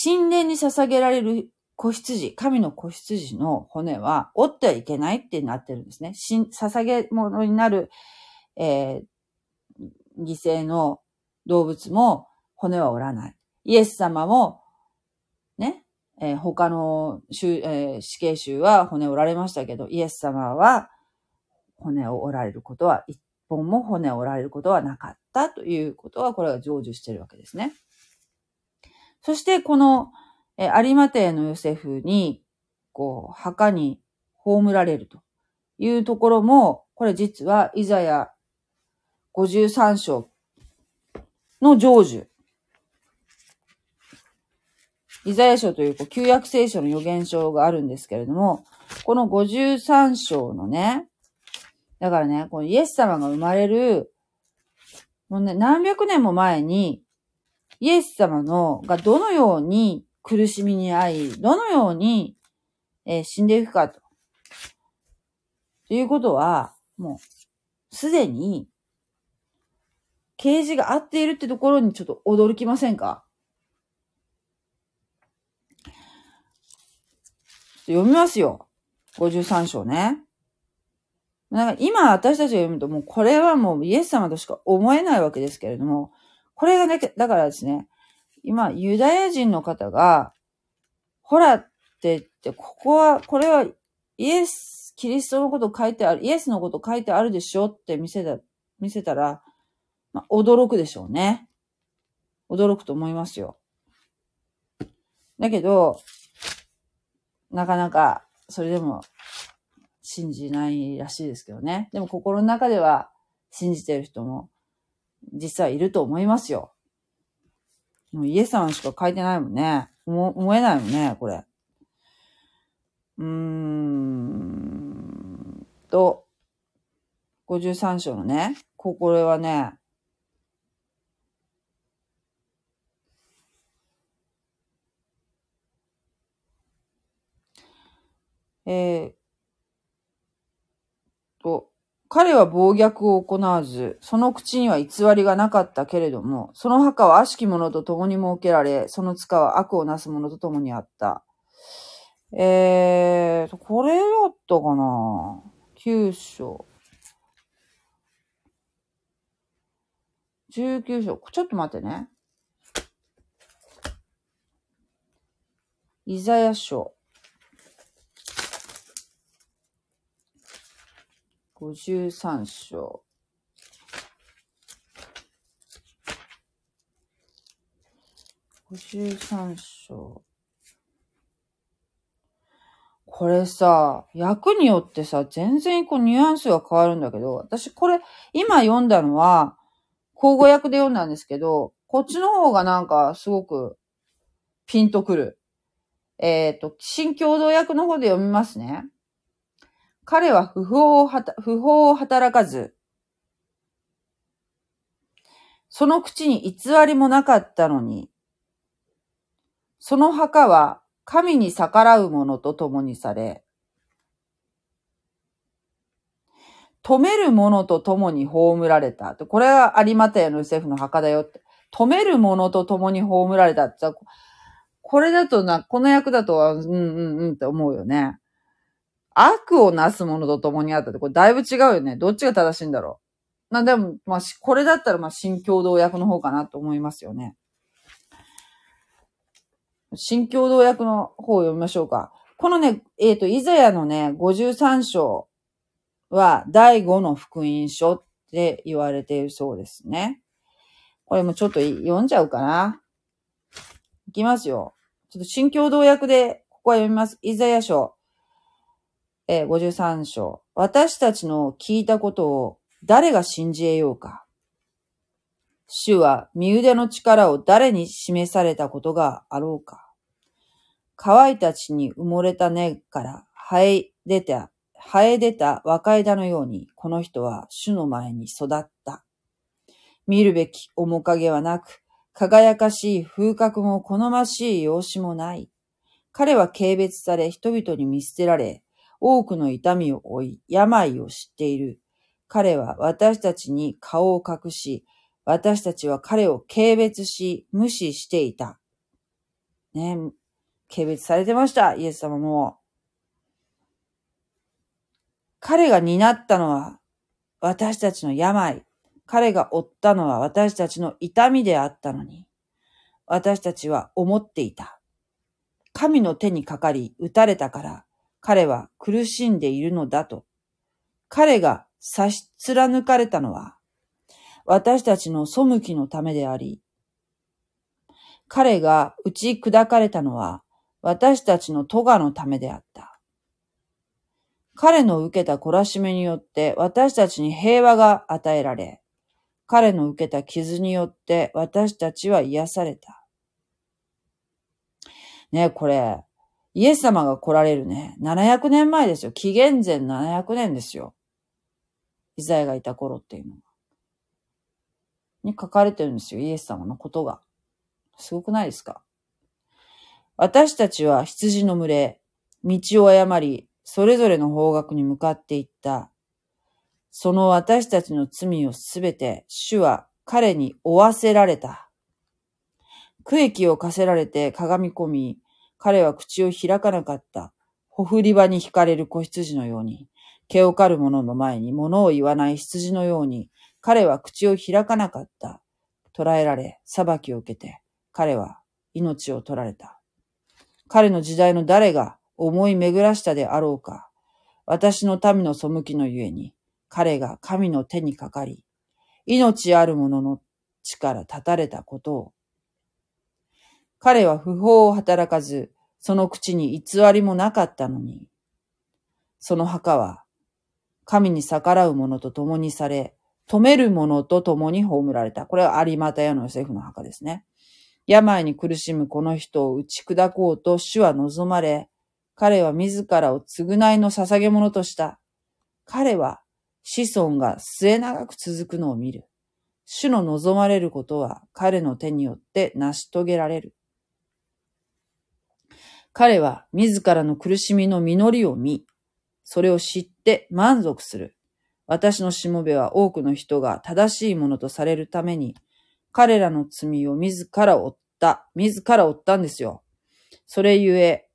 神殿に捧げられる子羊、神の子羊の骨は折ってはいけないってなってるんですね。捧げ物になる、えー、犠牲の動物も骨は折らない。イエス様も、えー、他の、えー、死刑囚は骨折られましたけど、イエス様は骨を折られることは、一本も骨を折られることはなかったということは、これは成就しているわけですね。そして、この、えー、有馬邸のヨセフに、こう、墓に葬られるというところも、これ実は、イザヤ53章の成就イザヤ書というこう旧約聖書の予言書があるんですけれども、この53章のね、だからね、このイエス様が生まれる、もうね、何百年も前に、イエス様の、がどのように苦しみに遭い、どのように、えー、死んでいくかと。ということは、もう、すでに、啓示が合っているってところにちょっと驚きませんか？読みますよ。53章ね。なんか今私たちが読むともうこれはもうイエス様としか思えないわけですけれども、これがね、だからですね、今ユダヤ人の方が、ほらって言って、ここは、これはイエス、キリストのこと書いてある、イエスのこと書いてあるでしょって見せた、見せたら、まあ、驚くでしょうね。驚くと思いますよ。だけど、なかなか、それでも信じないらしいですけどね。でも心の中では信じてる人も実はいると思いますよ。もうイエス様しか書いてないもんね。思えないもんね、これ。うーんと、53章のね、これはね、えー、と、彼は暴虐を行わず、その口には偽りがなかったけれども、その墓は悪しき者と共に設けられ、その塚は悪をなす者と共にあった。えーと、これだったかな？九章。19章。ちょっと待ってね。イザヤ書。53章。53章。これさ、役によってさ、全然こうニュアンスが変わるんだけど、私これ、今読んだのは、口語訳で読んだんですけど、こっちの方がなんかすごくピンとくる。えっ、ー、と、新共同訳の方で読みますね。彼は不法を不法を働かず、その口に偽りもなかったのに、その墓は神に逆らう者と共にされ、止める者と共に葬られた。これは有馬テのヨセフの墓だよって。止める者と共に葬られたって。これだとな、この役だと、うんうんうんって思うよね。悪をなすものと共にあったって、これだいぶ違うよね。どっちが正しいんだろう。な、でも、まあ、これだったら、まあ、新共同役の方かなと思いますよね。新共同役の方を読みましょうか。このね、えっ、ー、と、イザヤのね、53章は、第5の福音書って言われているそうですね。これもちょっと読んじゃうかな。いきますよ。ちょっと新共同訳で、ここは読みます。イザヤ書えー、53章。私たちの聞いたことを誰が信じ得ようか。主は身腕の力を誰に示されたことがあろうか。乾いた地に埋もれた根から生え出た、生え出た若枝のように、この人は主の前に育った。見るべき面影はなく、輝かしい風格も好ましい容姿もない。彼は軽蔑され人々に見捨てられ、多くの痛みを負い、病を知っている。彼は私たちに顔を隠し、私たちは彼を軽蔑し、無視していた。ね、軽蔑されてました、イエス様も。彼が担ったのは私たちの病。彼が負ったのは私たちの痛みであったのに、私たちは思っていた。神の手にかかり、打たれたから、彼は苦しんでいるのだと。彼が差し貫かれたのは、私たちの背きのためであり、彼が打ち砕かれたのは、私たちの咎のためであった。彼の受けた懲らしめによって私たちに平和が与えられ、彼の受けた傷によって私たちは癒された。ね、これ、イエス様が来られるね、700年前ですよ。紀元前700年ですよ。イザヤがいた頃っていうのが。に書かれてるんですよ。イエス様のことが。すごくないですか？私たちは羊の群れ、道を誤り、それぞれの方角に向かっていった。その私たちの罪をすべて主は彼に負わせられた。区域を課せられて鏡込み、彼は口を開かなかった。ほふり場に惹かれる子羊のように、毛を刈る者の前に物を言わない羊のように、彼は口を開かなかった。捕らえられ、裁きを受けて、彼は命を取られた。彼の時代の誰が思い巡らしたであろうか。私の民の背きのゆえに、彼が神の手にかかり、命ある者の力立たれたことを。彼は不法を働かず、その口に偽りもなかったのに、その墓は神に逆らう者と共にされ、止める者と共に葬られた。これは有股屋のヨセフの墓ですね。病に苦しむこの人を打ち砕こうと主は望まれ、彼は自らを償いの捧げ物とした。彼は子孫が末長く続くのを見る。主の望まれることは彼の手によって成し遂げられる。彼は自らの苦しみの実りを見、それを知って満足する。私のしもべは多くの人が正しいものとされるために、彼らの罪を自ら負った。自ら負ったんですよ。それゆえ、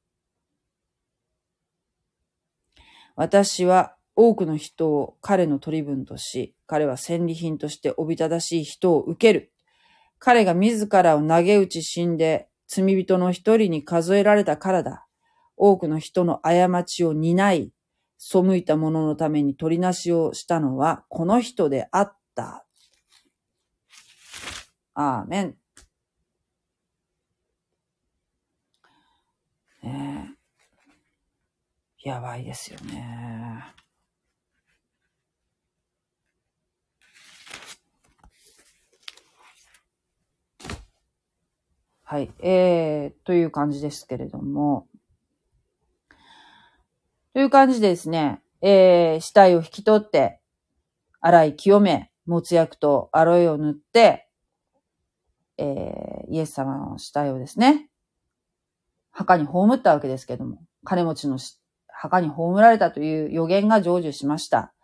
私は多くの人を彼の取り分とし、彼は戦利品としておびただしい人を受ける。彼が自らを投げ打ち死んで、罪人の一人に数えられたからだ。多くの人の過ちを担い、背いた者のために取りなしをしたのはこの人であった。アーメン。ねえ。やばいですよね。はい。えー、という感じですけれども。という感じでですね、えー、死体を引き取って、洗い清め、もつ薬とアロエを塗って、えー、イエス様の死体をですね、墓に葬ったわけですけども、金持ちの墓に葬られたという予言が成就しました。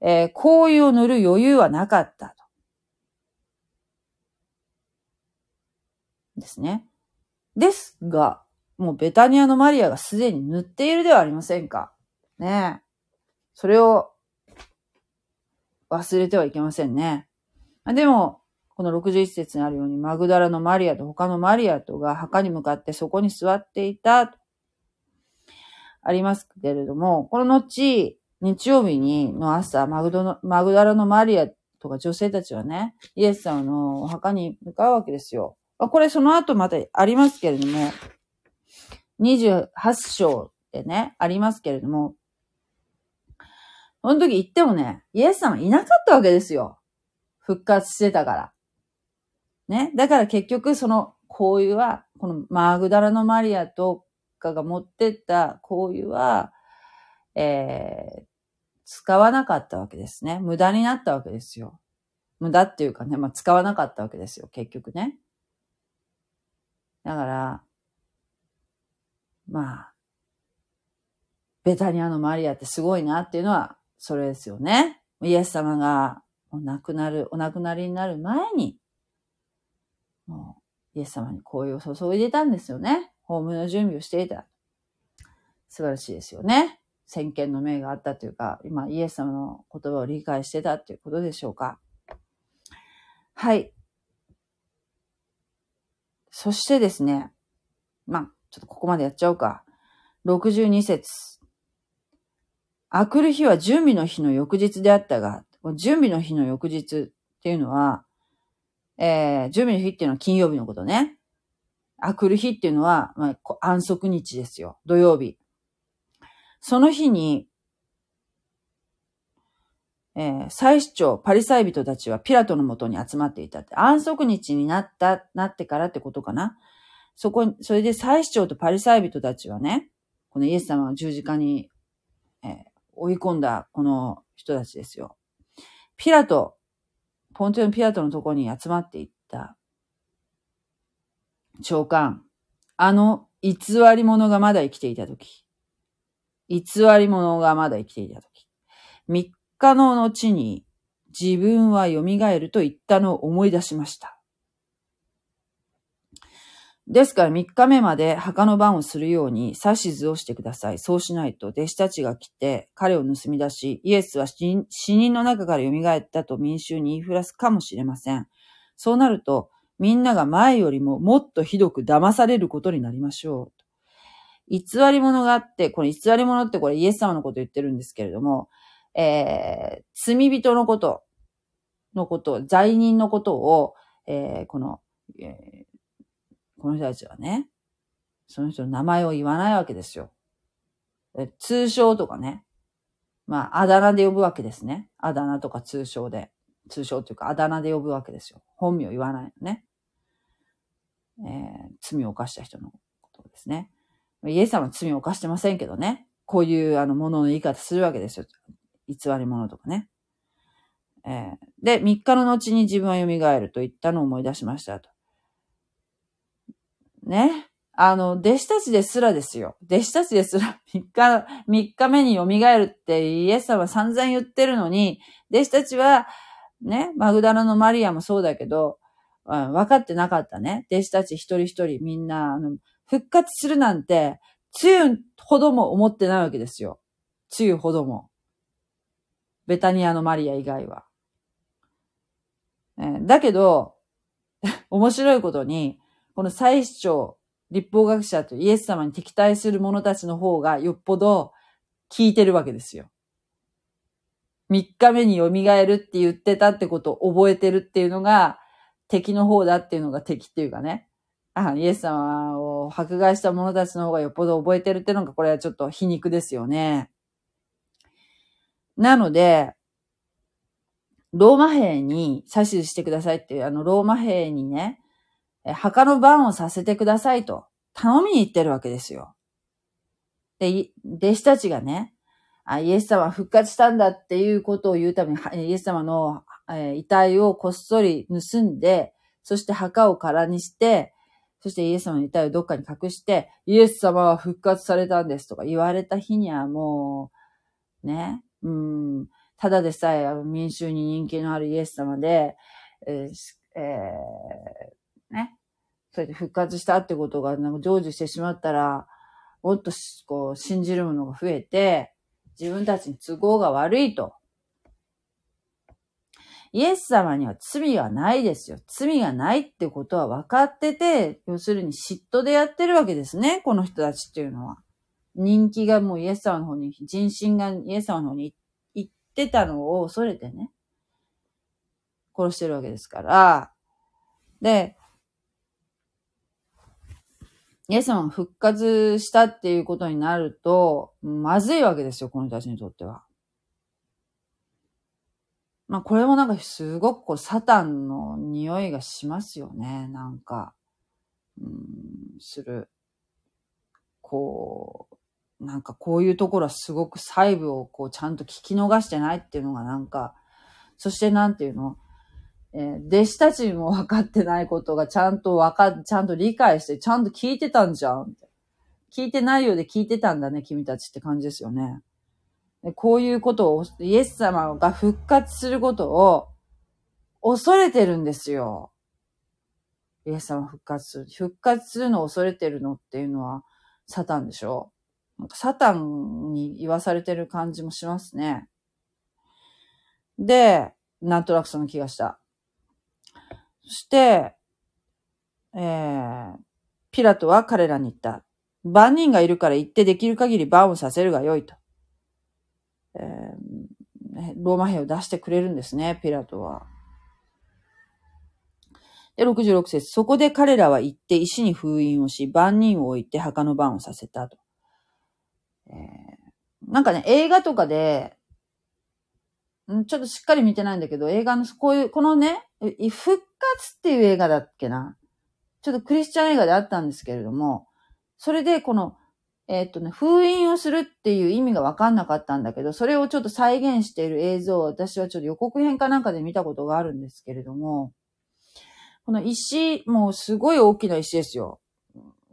えー、香油を塗る余裕はなかったと。ですね。ですが、もうベタニアのマリアがすでに塗っているではありませんか？ねえ。それを忘れてはいけませんね。でも、この61節にあるように、マグダラのマリアと他のマリアとが墓に向かってそこに座っていた、ありますけれども、この後、日曜日にの朝、マグドのマグダラのマリアとか女性たちはね、イエス様のお墓に向かうわけですよ。これその後またありますけれども、28章でね、ありますけれども、その時言ってもね、イエス様いなかったわけですよ。復活してたから。ね。だから結局その、こういうは、このマグダラのマリアと家が持ってった香油は、えー、使わなかったわけですね。無駄になったわけですよ。無駄っていうかね、まあ、使わなかったわけですよ、結局ね。だから、まあ、ベタニアのマリアってすごいなっていうのは、それですよね。イエス様がお亡くなる、お亡くなりになる前に、もう、イエス様に紅葉を注いでたんですよね。葬の準備をしていた。素晴らしいですよね。先見の明があったというか、今、イエス様の言葉を理解してたっていうことでしょうか。はい。そしてですね、まあ、ちょっとここまでやっちゃおうか。62節。あくる日は準備の日の翌日であったが、準備の日の翌日っていうのは、えー、準備の日っていうのは金曜日のことね。あくる日っていうのは、まあ、安息日ですよ。土曜日。その日に、えー、祭司長、パリサイ人たちはピラトのもとに集まっていたって。安息日になった、なってからってことかな。そこに、それで祭司長とパリサイ人たちはね、このイエス様を十字架に、えー、追い込んだこの人たちですよ。ピラト、ポンテオンピラトのとこに集まっていった長官、あの偽り者がまだ生きていたとき、偽り者がまだ生きていたとき、三日の後に自分は蘇ると言ったのを思い出しました。ですから3日目まで墓の番をするように指図をしてください。そうしないと弟子たちが来て彼を盗み出し、イエスは死人の中から蘇ったと民衆に言いふらすかもしれません。そうなると、みんなが前よりももっとひどく騙されることになりましょう。偽り者があって、これ偽り者ってこれイエス様のこと言ってるんですけれども、えー、罪人のこと、のこと、罪人のことを、えー、この、えーこの人たちはね、その人の名前を言わないわけですよ。え通称とかね。まあ、あだ名で呼ぶわけですね。あだ名とか通称で。通称というか、あだ名で呼ぶわけですよ。本名言わないのね。えー、罪を犯した人のことですね。イエス様は罪を犯してませんけどね。こういうあのものの言い方するわけですよ。偽り者とかね。えー、で、3日の後に自分は蘇ると言ったのを思い出しましたと。ね。あの、弟子たちですらですよ。弟子たちですら3日、3日目に蘇るってイエス様は散々言ってるのに、弟子たちは、ね、マグダラのマリアもそうだけど、うん、分かってなかったね。弟子たち一人一人みんな、あの、復活するなんて、つゆほども思ってないわけですよ。つゆほども。ベタニアのマリア以外は。えー、だけど、面白いことに、この祭司長、立法学者とイエス様に敵対する者たちの方がよっぽど聞いてるわけですよ。3日目に蘇るって言ってたってことを覚えてるっていうのが敵の方だっていうのが敵っていうかね。あイエス様を迫害した者たちの方がよっぽど覚えてるっていうのがこれはちょっと皮肉ですよね。なので、ローマ兵に指図してくださいっていう、あの、ローマ兵にね、墓の番をさせてくださいと頼みに行ってるわけですよ。で、弟子たちがね、あイエス様復活したんだっていうことを言うために、イエス様のえ遺体をこっそり盗んで、そして墓を空にして、そしてイエス様の遺体をどっかに隠して、イエス様は復活されたんですとか言われた日にはもう、ね、うん、ただでさえ民衆に人気のあるイエス様で、えーえーね。それで復活したってことが、なんか成就してしまったら、もっとこう、信じるものが増えて、自分たちに都合が悪いと。イエス様には罪はないですよ。罪がないってことは分かってて、要するに嫉妬でやってるわけですね。この人たちっていうのは。人気がもうイエス様の方に、人心がイエス様の方に行ってたのを恐れてね、殺してるわけですから。で、イエス様復活したっていうことになると、まずいわけですよ、この人たちにとっては。まあ、これもなんかすごくこう、サタンの匂いがしますよね、なんか。うん、する。こう、なんかこういうところはすごく細部をこうちゃんと聞き逃してないっていうのがなんか、そしてなんていうの？えー、弟子たちにも分かってないことがちゃんと分か、ちゃんと理解して、ちゃんと聞いてたんじゃん。聞いてないようで聞いてたんだね、君たちって感じですよね。でこういうことを、イエス様が復活することを恐れてるんですよ。イエス様復活する。復活するのを恐れてるのっていうのは、サタンでしょ？なんかサタンに言わされてる感じもしますね。で、なんとなくその気がした。そして、えー、ピラトは彼らに言った。万人がいるから行ってできる限り番をさせるがよいと。えー、ローマ兵を出してくれるんですね、ピラトは。で、66節そこで彼らは行って石に封印をし、万人を置いて墓の番をさせたと。え、なんかね、映画とかで、ちょっとしっかり見てないんだけど、映画の、こういう、このね、復活っていう映画だっけな。ちょっとクリスチャン映画であったんですけれども、それでこの、えー、っとね、封印をするっていう意味がわかんなかったんだけど、それをちょっと再現している映像を私はちょっと予告編かなんかで見たことがあるんですけれども、この石、もうすごい大きな石ですよ。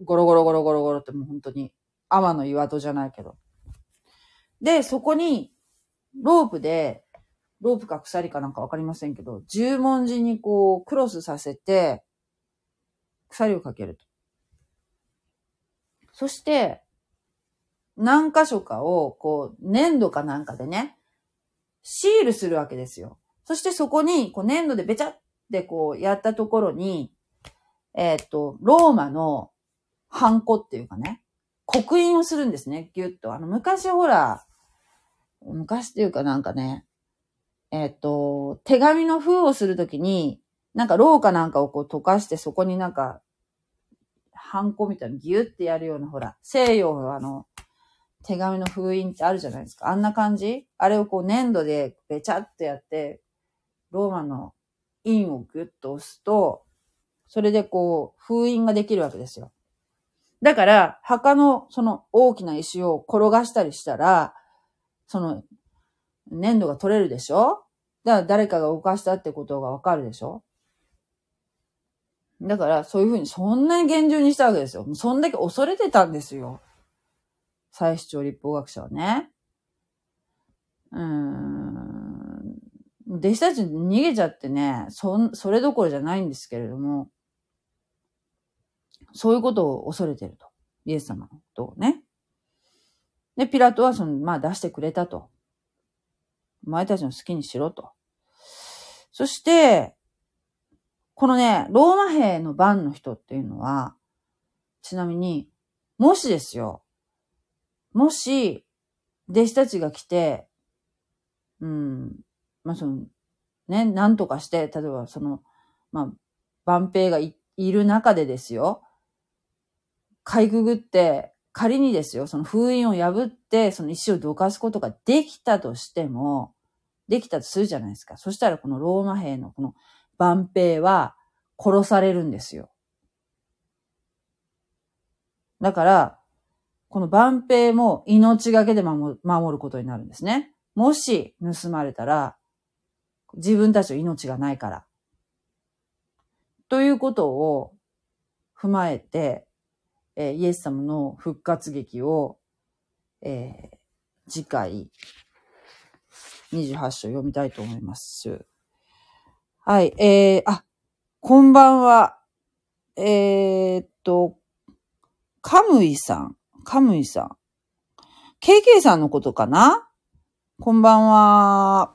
ゴロゴロゴロゴロゴロってもう本当に、天の岩戸じゃないけど。で、そこに、ロープで、ロープか鎖かなんかわかりませんけど、十文字にこう、クロスさせて、鎖をかけると。そして、何箇所かを、こう、粘土かなんかでね、シールするわけですよ。そしてそこに、こう、粘土でべちゃってこう、やったところに、えー、っと、ローマのハンコっていうかね、刻印をするんですね、ぎゅっと。あの、昔ほら、昔っていうかなんかね、えっ、と、手紙の封をするときに、なんかローかなんかをこう溶かしてそこになんか、ハンコみたいにギュってやるような、ほら、西洋のあの、手紙の封印ってあるじゃないですか。あんな感じ？あれをこう粘土でべちゃってやって、ローマの印をグッと押すと、それでこう、封印ができるわけですよ。だから、墓のその大きな石を転がしたりしたら、その粘土が取れるでしょ？だから誰かが動かしたってことがわかるでしょ？だから、そういうふうに、そんなに厳重にしたわけですよ。そんだけ恐れてたんですよ。最主張立法学者はね。うーん。弟子たち逃げちゃってね、そ、それどころじゃないんですけれども、そういうことを恐れてると。イエス様のことをね。で、ピラトはその、まあ出してくれたと。お前たちの好きにしろと。そして、このね、ローマ兵の番の人っていうのは、ちなみに、もしですよ、もし、弟子たちが来て、うん、まあその、ね、なんとかして、例えばその、まあ、万兵がいる中でですよ、かいくぐって、仮にですよ、その封印を破って、その石をどかすことができたとしても、できたとするじゃないですか。そしたらこのローマ兵のこの万兵は殺されるんですよ。だから、この万兵も命がけで守ることになるんですね。もし盗まれたら、自分たちの命がないから。ということを踏まえて、えー、イエス様の復活劇を、えー、次回、28章読みたいと思います。はい、えー、あ、こんばんは。えー、っと、カムイさん、カムイさん。KK さんのことかな？こんばんは。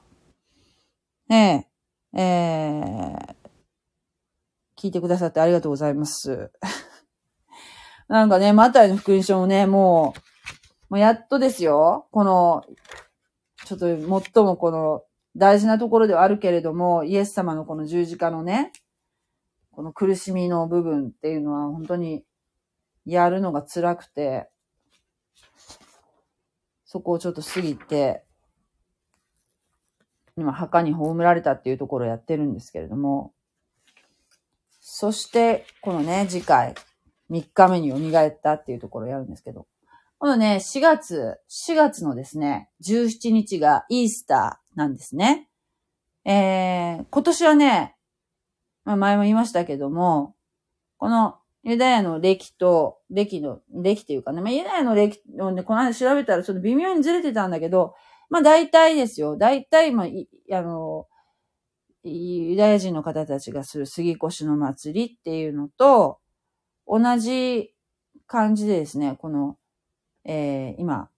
ねえ、えー、聞いてくださってありがとうございます。なんかね、マタイの福音書もね、もう、もうやっとですよ。この、ちょっと最もこの大事なところではあるけれども、イエス様のこの十字架のね、この苦しみの部分っていうのは本当にやるのが辛くて、そこをちょっと過ぎて、今墓に葬られたっていうところをやってるんですけれども、そして、このね、次回、3日目に蘇ったっていうところをやるんですけど、このね、4月、4月のですね、17日がイースターなんですね。えー、今年はね、まあ前も言いましたけども、このユダヤの歴と、歴の、歴っていうかね、まあユダヤの歴をね、この間調べたらちょっと微妙にずれてたんだけど、まあ大体ですよ。大体、まあ、あの、ユダヤ人の方たちがする杉越の祭りっていうのと、同じ感じでですね、この、えー、今、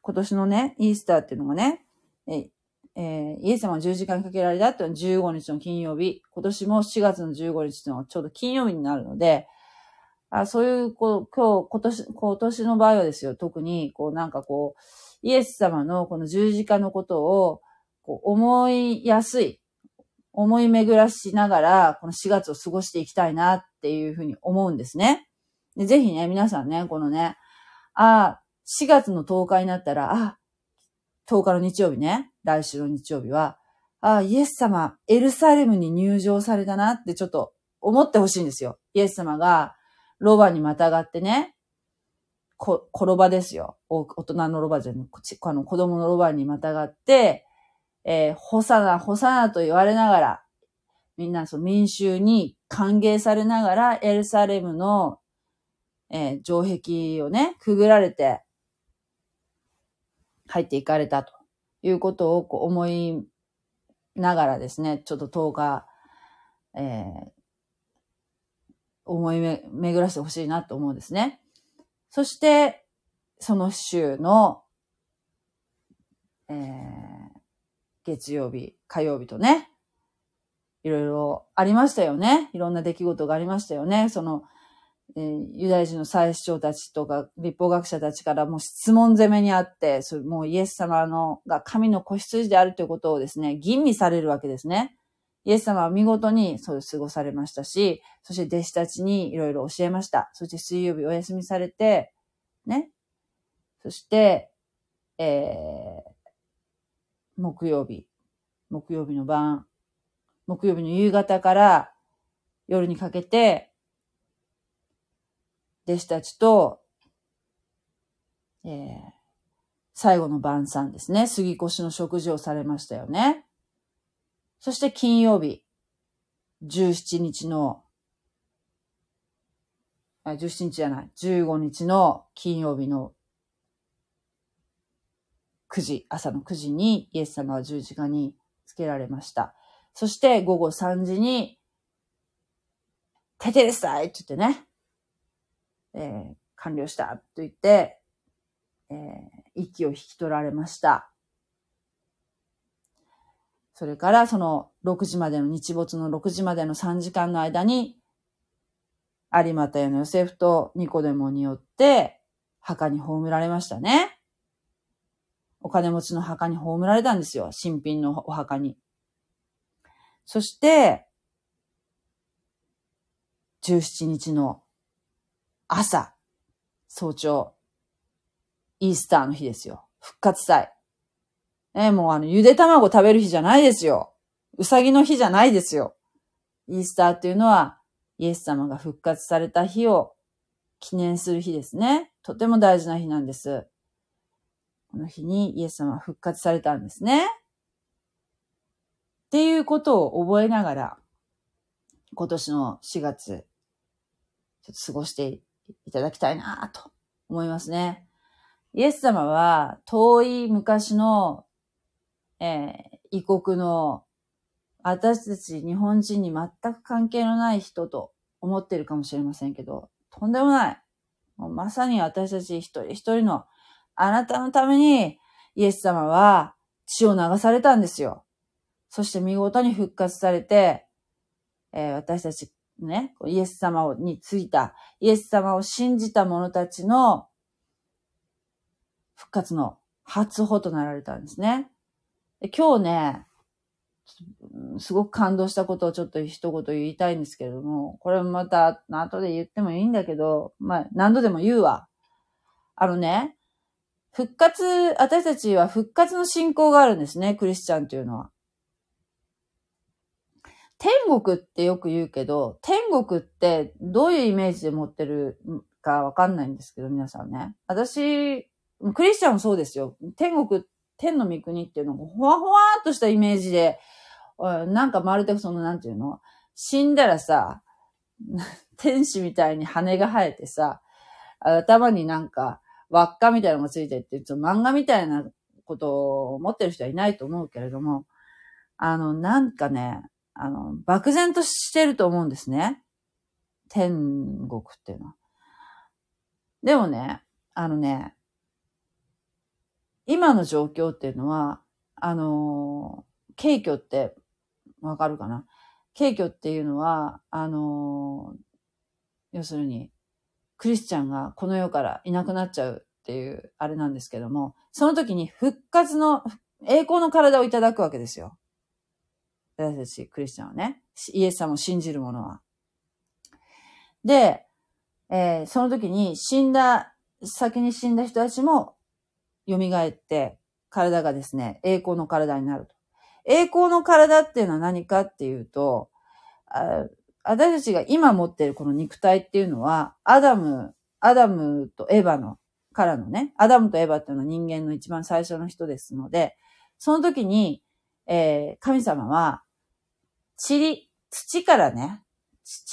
今年のね、イースターっていうのがね、ええー、イエス様が十字架にかけられたっていうのは15日の金曜日、今年も4月の15日というのはちょうど金曜日になるので、あそういう、こう、今日、今年、今年の場合はですよ、特に、こう、なんかこう、イエス様のこの十字架のことを、こう、思いやすい、思い巡らしながら、この4月を過ごしていきたいなっていうふうに思うんですね。でぜひね、皆さんね、このね、あ、4月の10日になったら、あ、10日の日曜日ね、来週の日曜日は、あ、イエス様、エルサレムに入場されたなってちょっと思ってほしいんですよ。イエス様が、ロバにまたがってね、こ、転ばですよ。大人のロバじゃなくて、あの子供のロバにまたがって、えー、ホサナ、ホサナと言われながら、みんなその民衆に歓迎されながら、エルサレムのえー、城壁をね、くぐられて、入っていかれたということをこう思いながらですね、ちょっと10日、えー、思いめ巡らしてほしいなと思うんですね。そして、その週の、えー、月曜日、火曜日とね、いろいろありましたよね。いろんな出来事がありましたよね。その、えー、ユダヤ人の祭司長たちとか立法学者たちからもう質問攻めにあって、それもうイエス様のが神の子羊であるということをですね、吟味されるわけですね。イエス様は見事にそう過ごされましたし、そして弟子たちにいろいろ教えました。そして水曜日お休みされて、ね。そして、えー、木曜日、木曜日の晩、木曜日の夕方から夜にかけて、弟子たちと、えー、最後の晩餐ですね。杉越の食事をされましたよね。そして金曜日、17日の、あ、17日じゃない、15日の金曜日の9時、朝の9時にイエス様は十字架につけられました。そして午後3時に、テテレスタイって言ってね、えー、完了したと言って、えー、息を引き取られました。それからその6時までの日没の6時までの3時間の間に、有股屋のヨセフとニコデモによって墓に葬られましたね。お金持ちの墓に葬られたんですよ。新品のお墓に。そして、17日の朝、早朝、イースターの日ですよ。復活祭。えもうあの、ゆで卵食べる日じゃないですよ。うさぎの日じゃないですよ。イースターっていうのは、イエス様が復活された日を記念する日ですね。とても大事な日なんです。この日にイエス様は復活されたんですね。っていうことを覚えながら、今年の4月、ちょっと過ごしていただきたいなと思いますね。イエス様は遠い昔の、えー、異国の私たち日本人に全く関係のない人と思ってるかもしれませんけど、とんでもない。もうまさに私たち一人一人のあなたのためにイエス様は血を流されたんですよ。そして見事に復活されて、えー、私たちね、イエス様についた、イエス様を信じた者たちの復活の初歩となられたんですね。で今日ね、すごく感動したことをちょっと一言言いたいんですけれども、これもまた後で言ってもいいんだけど、まあ何度でも言うわ。あのね、復活、私たちは復活の信仰があるんですね、クリスチャンというのは。天国ってよく言うけど、天国ってどういうイメージで持ってるかわかんないんですけど、皆さんね。私、クリスチャンもそうですよ。天国、天の御国っていうのも、ほわほわーっとしたイメージで、なんかまるでその、なんていうの？死んだらさ、天使みたいに羽が生えてさ、頭になんか輪っかみたいなのがついてって、ちょ漫画みたいなことを思ってる人はいないと思うけれども、あの、なんかね、あの、漠然としてると思うんですね。天国っていうのは。でもね、あのね、今の状況っていうのは、あの、軽挙ってわかるかな？軽挙っていうのは、あの、要するに、クリスチャンがこの世からいなくなっちゃうっていうあれなんですけども、その時に復活の、栄光の体をいただくわけですよ。私たちクリスチャンはね。イエス様を信じる者は。で、えー、その時に死んだ、先に死んだ人たちも蘇って、体がですね、栄光の体になると。栄光の体っていうのは何かっていうと、私たちが今持ってるこの肉体っていうのは、アダム、アダムとエヴァの、からのね、アダムとエヴァっていうのは人間の一番最初の人ですので、その時に、えー、神様は、塵、土からね、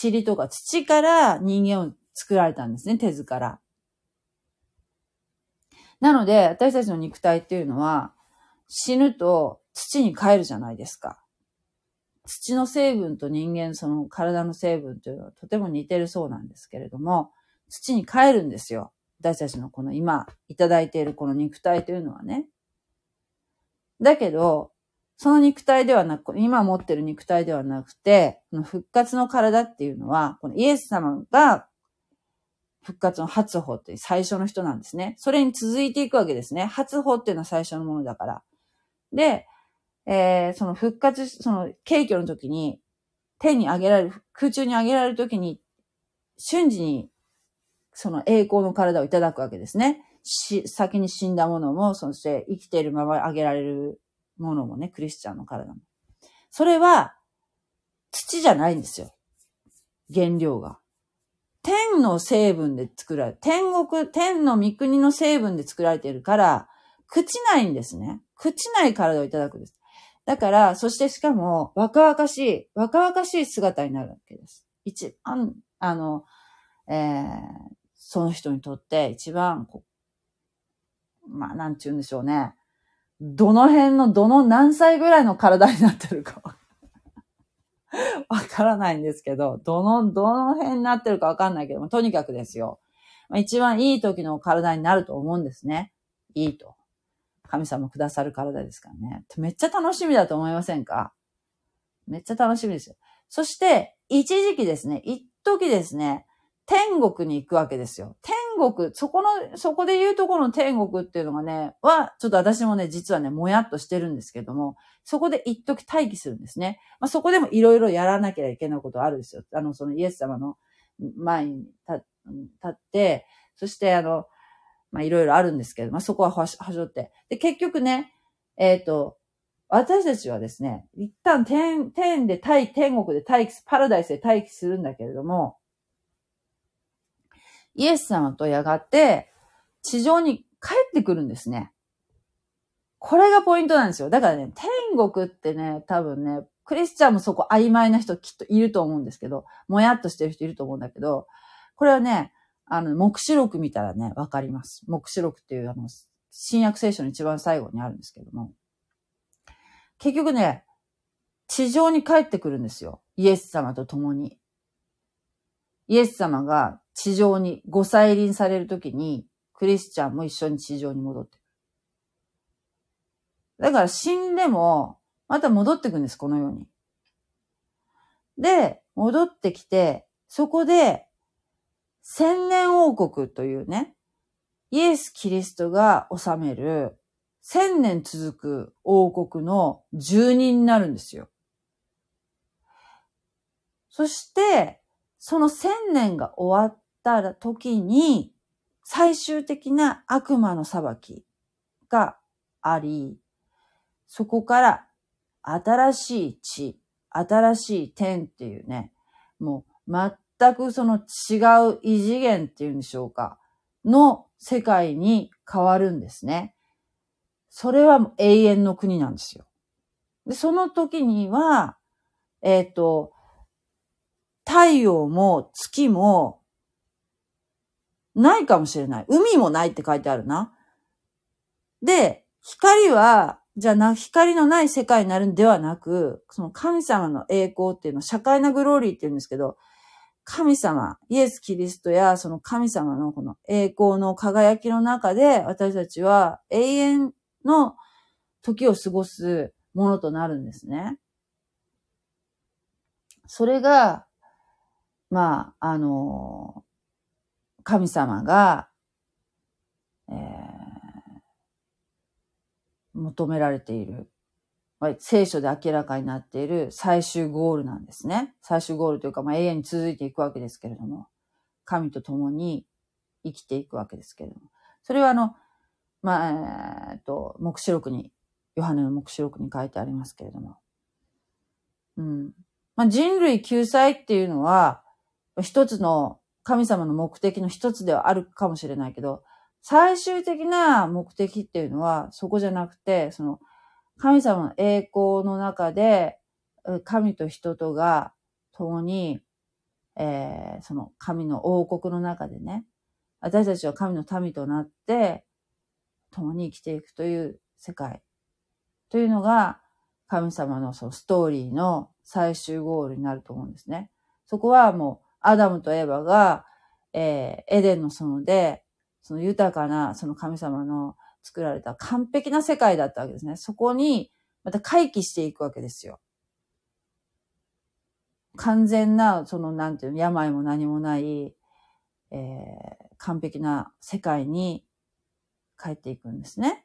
塵とか土から人間を作られたんですね、手図から。なので、私たちの肉体っていうのは、死ぬと土に帰るじゃないですか。土の成分と人間、その体の成分というのはとても似てるそうなんですけれども、土に帰るんですよ。私たちのこの今いただいているこの肉体というのはね。だけど、その肉体ではなく、今持ってる肉体ではなくて、この復活の体っていうのは、このイエス様が復活の初歩っていう最初の人なんですね。それに続いていくわけですね。初歩っていうのは最初のものだから。で、えー、その復活、その軽挙の時に、天に上げられる、空中に上げられる時に、瞬時に、その栄光の体をいただくわけですね。し、先に死んだものも、そして生きているまま上げられるものもね、クリスチャンの体も。それは、土じゃないんですよ。原料が。天の成分で作られ、天国、天の御国の成分で作られているから、朽ちないんですね。朽ちない体をいただくんです。だから、そしてしかも、若々しい、若々しい姿になるわけです。一番、あの、えー、その人にとって一番、まあ、なんて言うんでしょうね。どの辺の、どの何歳ぐらいの体になってるか わからないんですけど、どの、どの辺になってるかわかんないけども、とにかくですよ。一番いい時の体になると思うんですね。いいと。神様くださる体ですからね。めっちゃ楽しみだと思いませんか？めっちゃ楽しみですよ。そして、一時期ですね、一時ですね、天国に行くわけですよ。天国、そこの、そこで言うところの天国っていうのがね、は、ちょっと私もね、実はね、もやっとしてるんですけども、そこで一時待機するんですね。まあ、そこでもいろいろやらなきゃいけないことあるんですよ。あの、そのイエス様の前に立って、そしてあの、まあ、いろいろあるんですけど、まあ、そこははしょって。で、結局ね、えっ、ー、と、私たちはですね、一旦天、天で待、天国で待機、パラダイスで待機するんだけれども、イエス様とやがて地上に帰ってくるんですね。これがポイントなんですよ。だからね、天国ってね、多分ね、クリスチャンもそこ曖昧な人きっといると思うんですけど、もやっとしてる人いると思うんだけど、これはね、あの、目視録見たらね、わかります。目視録っていう、あの、新約聖書の一番最後にあるんですけども。結局ね、地上に帰ってくるんですよ。イエス様と共に。イエス様が地上にご再臨されるときに、クリスチャンも一緒に地上に戻ってくる。だから死んでも、また戻ってくるんです、このように。で、戻ってきて、そこで、千年王国というね、イエス・キリストが治める千年続く王国の住人になるんですよ。そして、その千年が終わった時に、最終的な悪魔の裁きがあり、そこから新しい地、新しい天っていうね、もう全くその違う異次元っていうんでしょうか、の世界に変わるんですね。それは永遠の国なんですよ。で、その時には、えっ、ー、と、太陽も月もないかもしれない。海もないって書いてあるな。で、光は、じゃあな、光のない世界になるんではなく、その神様の栄光っていうの、社会なグローリーって言うんですけど、神様、イエス・キリストやその神様のこの栄光の輝きの中で、私たちは永遠の時を過ごすものとなるんですね。それが、まあ、あの、神様が、えー、求められている、聖書で明らかになっている最終ゴールなんですね。最終ゴールというか、まあ、永遠に続いていくわけですけれども、神と共に生きていくわけですけれども。それはあの、まあ、えっと、目視録に、ヨハネの目視録に書いてありますけれども。うん。まあ、人類救済っていうのは、一つの神様の目的の一つではあるかもしれないけど、最終的な目的っていうのはそこじゃなくて、その神様の栄光の中で、神と人とが共に、えー、その神の王国の中でね、私たちは神の民となって、共に生きていくという世界というのが神様のそのストーリーの最終ゴールになると思うんですね。そこはもうアダムとエヴァが、えー、エデンの園で、その豊かなその神様の作られた完璧な世界だったわけですね。そこにまた回帰していくわけですよ。完全な、その、なんていうの、病も何もない、えー、完璧な世界に帰っていくんですね。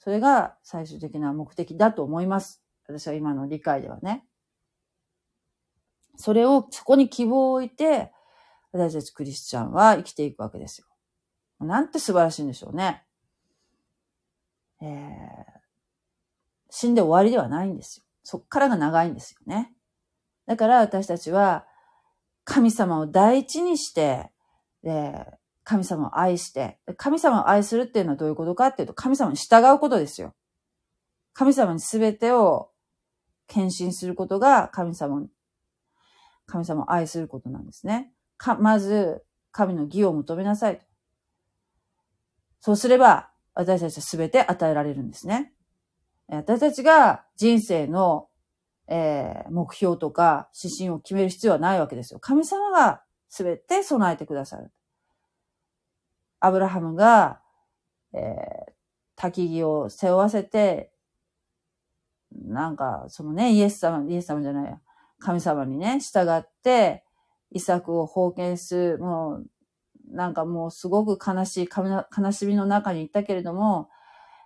それが最終的な目的だと思います。私は今の理解ではね。それを、そこに希望を置いて、私たちクリスチャンは生きていくわけですよ。なんて素晴らしいんでしょうね。えー、死んで終わりではないんですよ。そっからが長いんですよね。だから私たちは神様を第一にして、で、神様を愛して、神様を愛するっていうのはどういうことかっていうと、神様に従うことですよ。神様に全てを献身することが神様、神様を愛することなんですね。か、まず、神の義を求めなさいと。そうすれば、私たちは全て与えられるんですね。私たちが人生の、えー、目標とか指針を決める必要はないわけですよ。神様が全て備えてくださる。アブラハムが、えー、焚木を背負わせて、なんか、そのね、イエス様、イエス様じゃないや、神様にね、従って、遺作を封建する、もう、なんかもうすごく悲しい、悲しみの中に行ったけれども、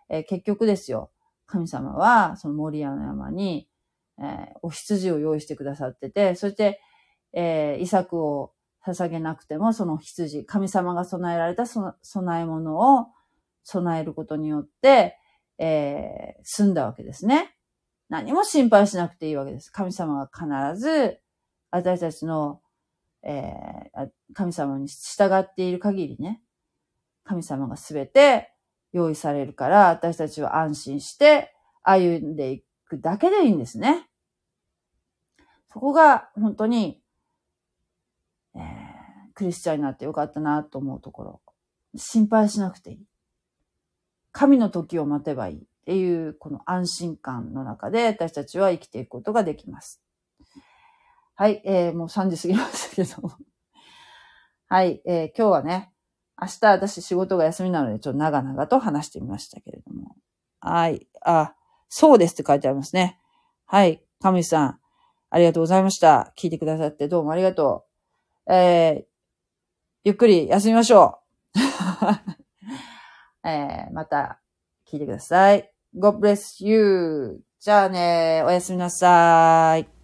えー、結局ですよ、神様は、その森屋の山に、えー、お羊を用意してくださってて、そして、えー、遺作を捧げなくても、その羊、神様が備えられたその備え物を備えることによって、えー、済んだわけですね。何も心配しなくていいわけです。神様が必ず、私たちの、えー、神様に従っている限りね、神様がすべて用意されるから、私たちは安心して歩んでいくだけでいいんですね。そこが本当にえー、クリスチャンになってよかったなと思うところ。心配しなくていい。神の時を待てばいいっていう、この安心感の中で私たちは生きていくことができます。はい、えー、もう3時過ぎましたけど。はい、えー、今日はね、明日私仕事が休みなのでちょっと長々と話してみましたけれども。はい、あ、そうですって書いてありますね。はい、神さん、ありがとうございました。聞いてくださってどうもありがとう。えー、ゆっくり休みましょう。えー、また聞いてください。God bless you. じゃあね、おやすみなさい。